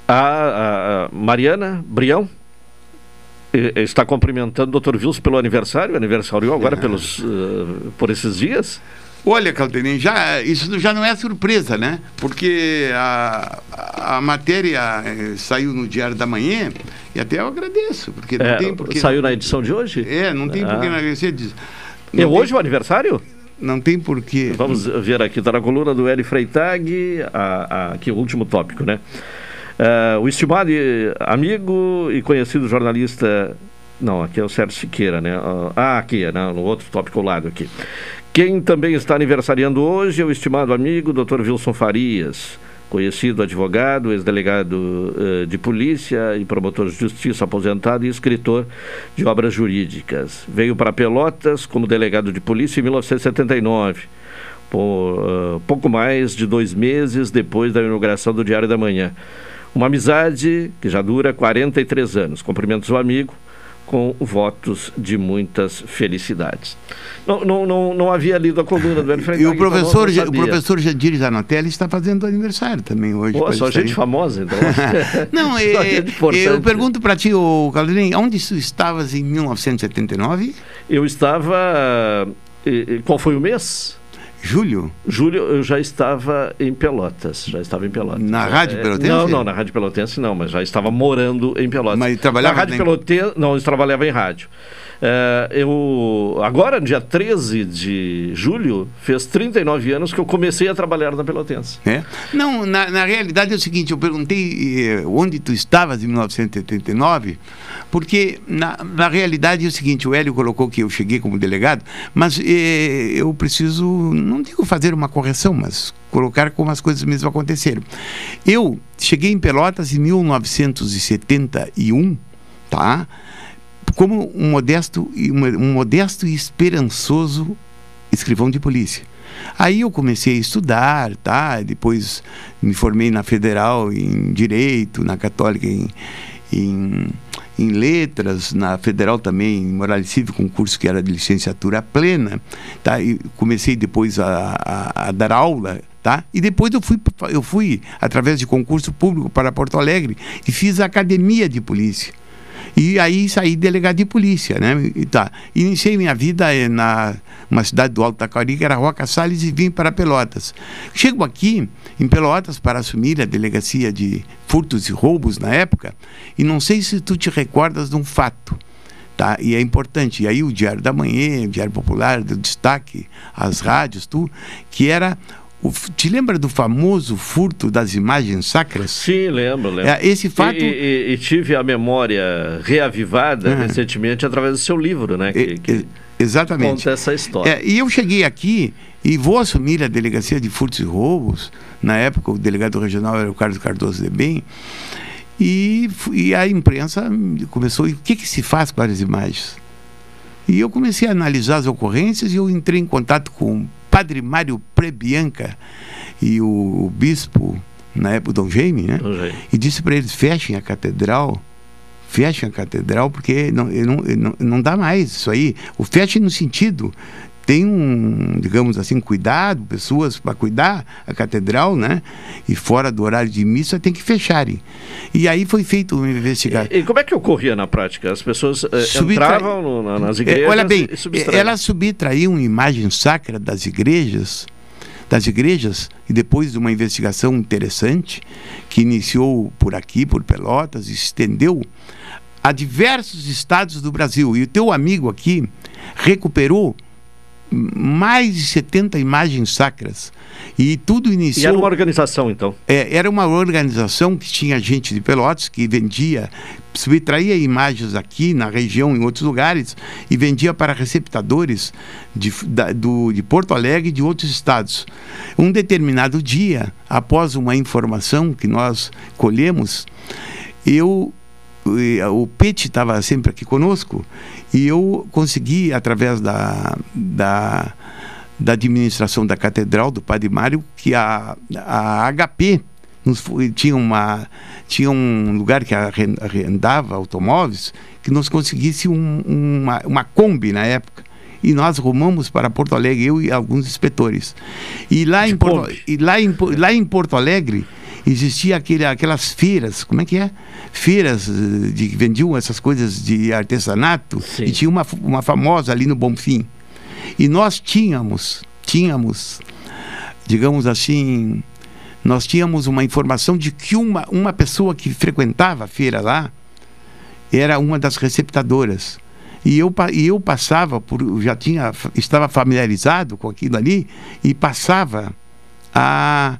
A, a- Mariana Brião eh, está cumprimentando o Dr. Wilson pelo aniversário, aniversário agora pelos, eh, por esses dias. Olha, Caldenem, já, isso já não é surpresa, né? Porque a, a matéria eh, saiu no Diário da Manhã e até eu agradeço, porque não É, tem porque saiu na edição de hoje? É, não tem por que Ah. não agradecer. diz- É não tem- hoje o aniversário? Não tem porquê. Vamos ver aqui, está na coluna do Eli Freitag, a, a, aqui o último tópico, né? Ah, o estimado amigo e conhecido jornalista. Não, aqui é o Sérgio Siqueira, né? Ah, aqui, né? no outro tópico ao lado aqui. Quem também está aniversariando hoje é o estimado amigo Dr. Wilson Farias, conhecido advogado, ex-delegado uh, de polícia e promotor de justiça aposentado e escritor de obras jurídicas. Veio para Pelotas como delegado de polícia em 1979, por, uh, pouco mais de dois meses depois da inauguração do Diário da Manhã. Uma amizade que já dura 43 anos. Cumprimentos o amigo com votos de muitas felicidades. Não, não, não, não havia lido a coluna do Hélio E o professor, o professor Jadir Zanotelli está fazendo aniversário também hoje. Pô, só gente famosa, então. não, é, eu pergunto para ti, o Calderim, onde tu estavas em 1979? Eu estava... Qual foi o mês? Julho? Julho eu já estava em Pelotas, já estava em Pelotas. Na Rádio Pelotense? Não, não, na Rádio Pelotense não, mas já estava morando em Pelotas. Mas trabalhava na Rádio Pelotense, não, eu trabalhava em rádio. Uh, eu, agora, no dia 13 de julho, fez 39 anos que eu comecei a trabalhar na Pelotense. É? Não, na, na realidade é o seguinte, eu perguntei eh, onde tu estavas em 1989, porque na, na realidade é o seguinte, o Hélio colocou que eu cheguei como delegado, mas eh, eu preciso, não digo fazer uma correção, mas colocar como as coisas mesmo aconteceram. Eu cheguei em Pelotas em 1971, tá? como um modesto, um modesto e esperançoso escrivão de polícia. Aí eu comecei a estudar, tá? Depois me formei na Federal em Direito, na Católica em, em, em Letras, na Federal também em Morales Civil, com um curso que era de licenciatura plena, tá? E comecei depois a, a, a dar aula Tá? E depois eu fui, eu fui, através de concurso público, para Porto Alegre e fiz a academia de polícia. E aí saí delegado de polícia, né? E tá. Iniciei minha vida eh, na uma cidade do Alto Taquari, que era Roca Salles, e vim para Pelotas. Chego aqui, em Pelotas, para assumir a delegacia de furtos e roubos na época, e não sei se tu te recordas de um fato. Tá? E é importante. E aí o Diário da Manhã, o Diário Popular, do destaque, as rádios, tu, que era o, te lembra do famoso furto das imagens sacras? Sim, lembro, lembro. É, esse fato... E, e, e, tive a memória reavivada uhum. recentemente através do seu livro, né? Que, que Exatamente. Conta essa história. É, e eu cheguei aqui e vou assumir a delegacia de furtos e roubos. Na época, o delegado regional era o Carlos Cardoso de Bem. E, e a imprensa começou, e o que, que se faz com as imagens? E eu comecei a analisar as ocorrências e eu entrei em contato com padre Mário Prebianca e o, o bispo, na época, Dom Jaime, né? E disse para eles: fechem a catedral fechem a catedral porque não, não, não, não dá mais isso aí. O feche no sentido tem um, digamos assim, cuidado, pessoas para cuidar a catedral, né? E fora do horário de missa tem que fecharem. E aí foi feito uma investigação. E, e, como é que ocorria na prática? As pessoas eh, entravam no, nas igrejas. É, olha bem, elas subtraíam imagem sacra das igrejas das igrejas e depois de uma investigação interessante que iniciou por aqui, por Pelotas, e se estendeu a diversos estados do Brasil. E o teu amigo aqui recuperou mais de 70 imagens sacras. E tudo iniciou. E era uma organização, então? É, era uma organização que tinha gente de Pelotas que vendia, subtraía imagens aqui na região, em outros lugares, e vendia para receptadores de, da, do, de Porto Alegre e de outros estados. Um determinado dia, após uma informação que nós colhemos, eu o Pete estava sempre aqui conosco e eu consegui, através da, da, da administração da Catedral, do Padre Mário, que a, a HP nos, tinha, uma, tinha um lugar que arrendava automóveis, que nos conseguisse um, uma, uma Kombi na época e nós rumamos para Porto Alegre, eu e alguns inspetores. E lá, em Porto, e lá, em, lá em Porto Alegre existia aquele, aquelas feiras, como é que é? Feiras eh, de, que vendiam essas coisas de artesanato Sim. e tinha uma, uma famosa ali no Bonfim. E nós tínhamos, tínhamos, digamos assim, nós tínhamos uma informação de que uma, uma pessoa que frequentava a feira lá era uma das receptadoras. E eu, e eu passava por, já tinha, estava familiarizado com aquilo ali e passava a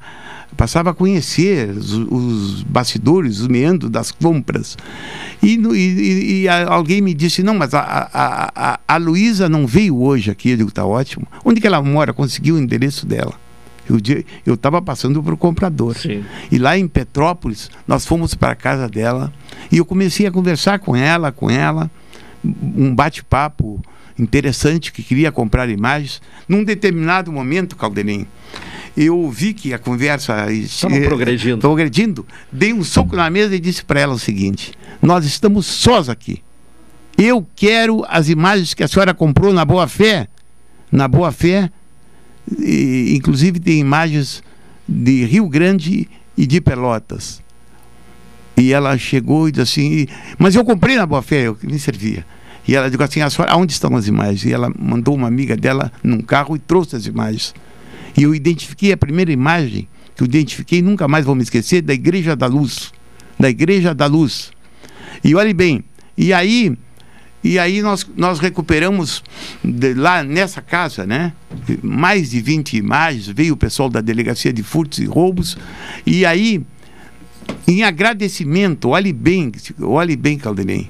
passava a conhecer os, os bastidores, os meandros das compras. E, e, e, alguém me disse, não, mas a, a, a, a Luísa não veio hoje aqui. Eu digo, tá ótimo. Onde que ela mora? Conseguiu o endereço dela. Eu estava passando para o comprador. Sim. E lá em Petrópolis, nós fomos para a casa dela e eu comecei a conversar com ela, com ela, um bate-papo interessante que queria comprar imagens. Num determinado momento, Calderim, eu vi que a conversa estava progredindo. progredindo. Dei um soco na mesa e disse para ela o seguinte: Nós estamos sós aqui. Eu quero as imagens que a senhora comprou na Boa Fé. Na Boa Fé, e, inclusive tem imagens de Rio Grande e de Pelotas. E ela chegou e disse assim: Mas eu comprei na Boa Fé, eu me servia. E ela disse assim: a senhora, onde estão as imagens? E ela mandou uma amiga dela num carro e trouxe as imagens. E eu identifiquei a primeira imagem, que eu identifiquei, nunca mais vou me esquecer, da Igreja da Luz. Da Igreja da Luz. E olhe bem, e aí, e aí nós, nós recuperamos de, lá nessa casa, né? Mais de 20 imagens, veio o pessoal da Delegacia de Furtos e Roubos, e aí, em agradecimento, olhe bem, olhe bem, Caldenei,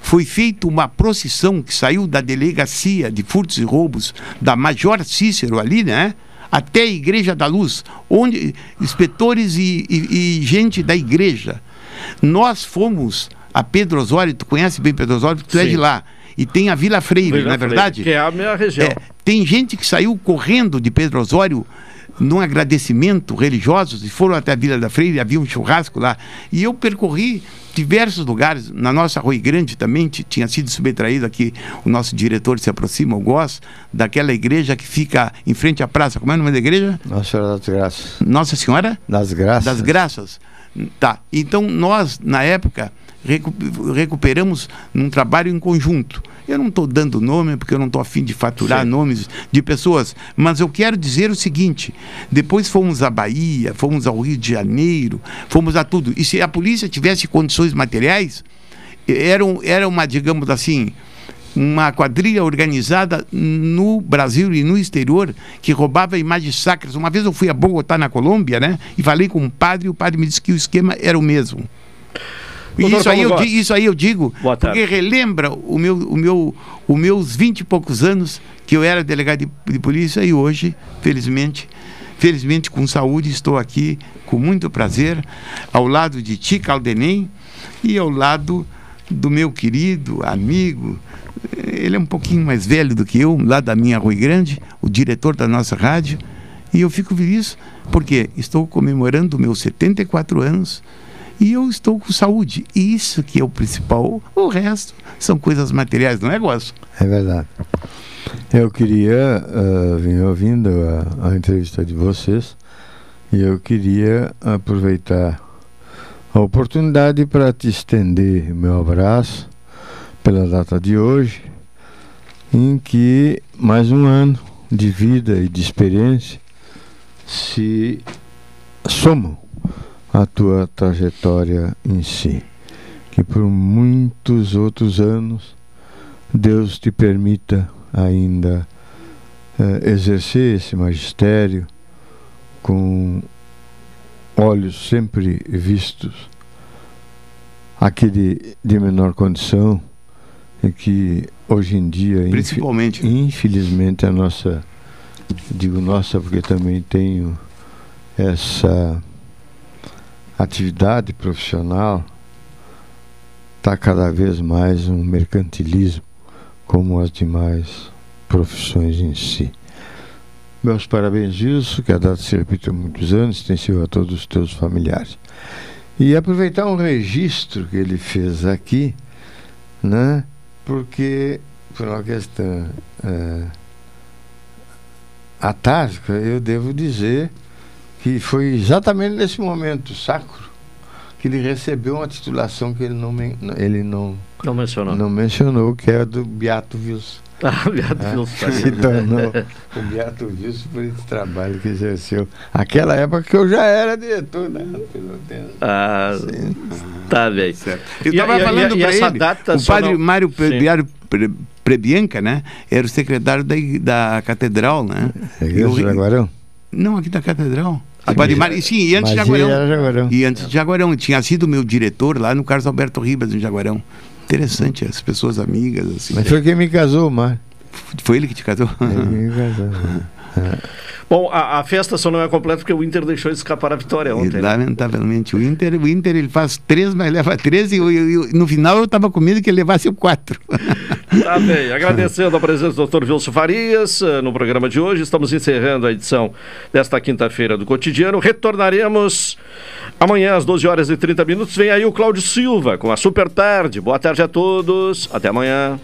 foi feita uma procissão que saiu da delegacia de furtos e roubos da Major Cícero ali, né? Até a Igreja da Luz, onde inspetores e, e, e gente da igreja. Nós fomos a Pedro Osório, tu conhece bem Pedro Osório, tu Sim. é de lá. E tem a Vila Freire, Vila não é verdade? Que é a minha região. É, tem gente que saiu correndo de Pedro Osório num agradecimento religioso, e foram até a Vila da Freire, havia um churrasco lá. E eu percorri diversos lugares, na nossa Rui Grande também tinha sido subtraído aqui, o nosso diretor se aproxima, o Goss, daquela igreja que fica em frente à praça. Como é o nome da igreja? Nossa Senhora das Graças. Nossa Senhora? Das Graças. Das Graças. Tá. Então nós, na época, recuperamos num trabalho em conjunto. Eu não estou dando nome porque eu não estou afim de faturar Sim. nomes de pessoas, mas eu quero dizer o seguinte: depois fomos à Bahia, fomos ao Rio de Janeiro, fomos a tudo. E se a polícia tivesse condições materiais, era, era uma, digamos assim, uma quadrilha organizada no Brasil e no exterior que roubava imagens sacras. Uma vez eu fui a Bogotá, na Colômbia, né? E falei com um padre, e o padre me disse que o esquema era o mesmo. Isso aí, eu, isso aí eu digo porque relembra o meu, o meu, os meus vinte e poucos anos que eu era delegado de, de polícia e hoje, felizmente, felizmente com saúde, estou aqui com muito prazer ao lado de Ti Caldenem e ao lado do meu querido amigo, ele é um pouquinho mais velho do que eu, lá da minha Rui Grande, o diretor da nossa rádio, e eu fico feliz porque estou comemorando meus 74 anos e eu estou com saúde. Isso que é o principal. O resto são coisas materiais, não é, Gosto? É verdade. Eu queria, uh, vim ouvindo a, a entrevista de vocês, e eu queria aproveitar a oportunidade para te estender meu abraço pela data de hoje, em que mais um ano de vida e de experiência se somam a tua trajetória em si. Que por muitos outros anos Deus te permita ainda eh, exercer esse magistério com olhos sempre vistos, aquele de menor condição, e que hoje em dia, principalmente, infelizmente, a nossa, digo nossa porque também tenho essa atividade profissional está cada vez mais um mercantilismo, como as demais profissões em si. Meus parabéns, Gilson, que a data se repita muitos anos, extensivo a todos os teus familiares. E aproveitar um registro que ele fez aqui, né? Porque, por uma questão é, eu devo dizer que foi exatamente nesse momento sacro que ele recebeu uma titulação que ele não, ele não, não mencionou. Não mencionou, que é do Beato Wilson. Ah, Beato ah, Wilson. Se tornou o Beato Wilson por esse trabalho que exerceu. Aquela época que eu já era diretor né? Ah, Sim. tá bem. Certo. Eu estava falando para ele, data o padre não... Mário Prebiário Prebianca, né? Era o secretário da, da catedral, né? É igreja de Jaguarão? Não, aqui da catedral. Padre Mar... Sim, e antes de Jaguarão. Jaguarão. E antes de Jaguarão. Tinha sido meu diretor lá no Carlos Alberto Ribas, em Jaguarão. Interessante, as pessoas amigas. Assim. Mas foi quem me casou, Mar. Foi ele que te casou? Ele me casou. Bom, a, a, festa só não é completa porque o Inter deixou escapar a vitória ontem. E, né? lamentavelmente, o Inter, o Inter ele faz três, mas leva três e, e, no final eu estava com medo que ele levasse o quatro. Tá bem, agradecendo a presença do Dr. Wilson Farias eh, no programa de hoje. Estamos encerrando a edição desta quinta-feira do Cotidiano. Retornaremos amanhã às 12 horas e 30 minutos. Vem aí o Cláudio Silva com a Super Tarde. Boa tarde a todos. Até amanhã.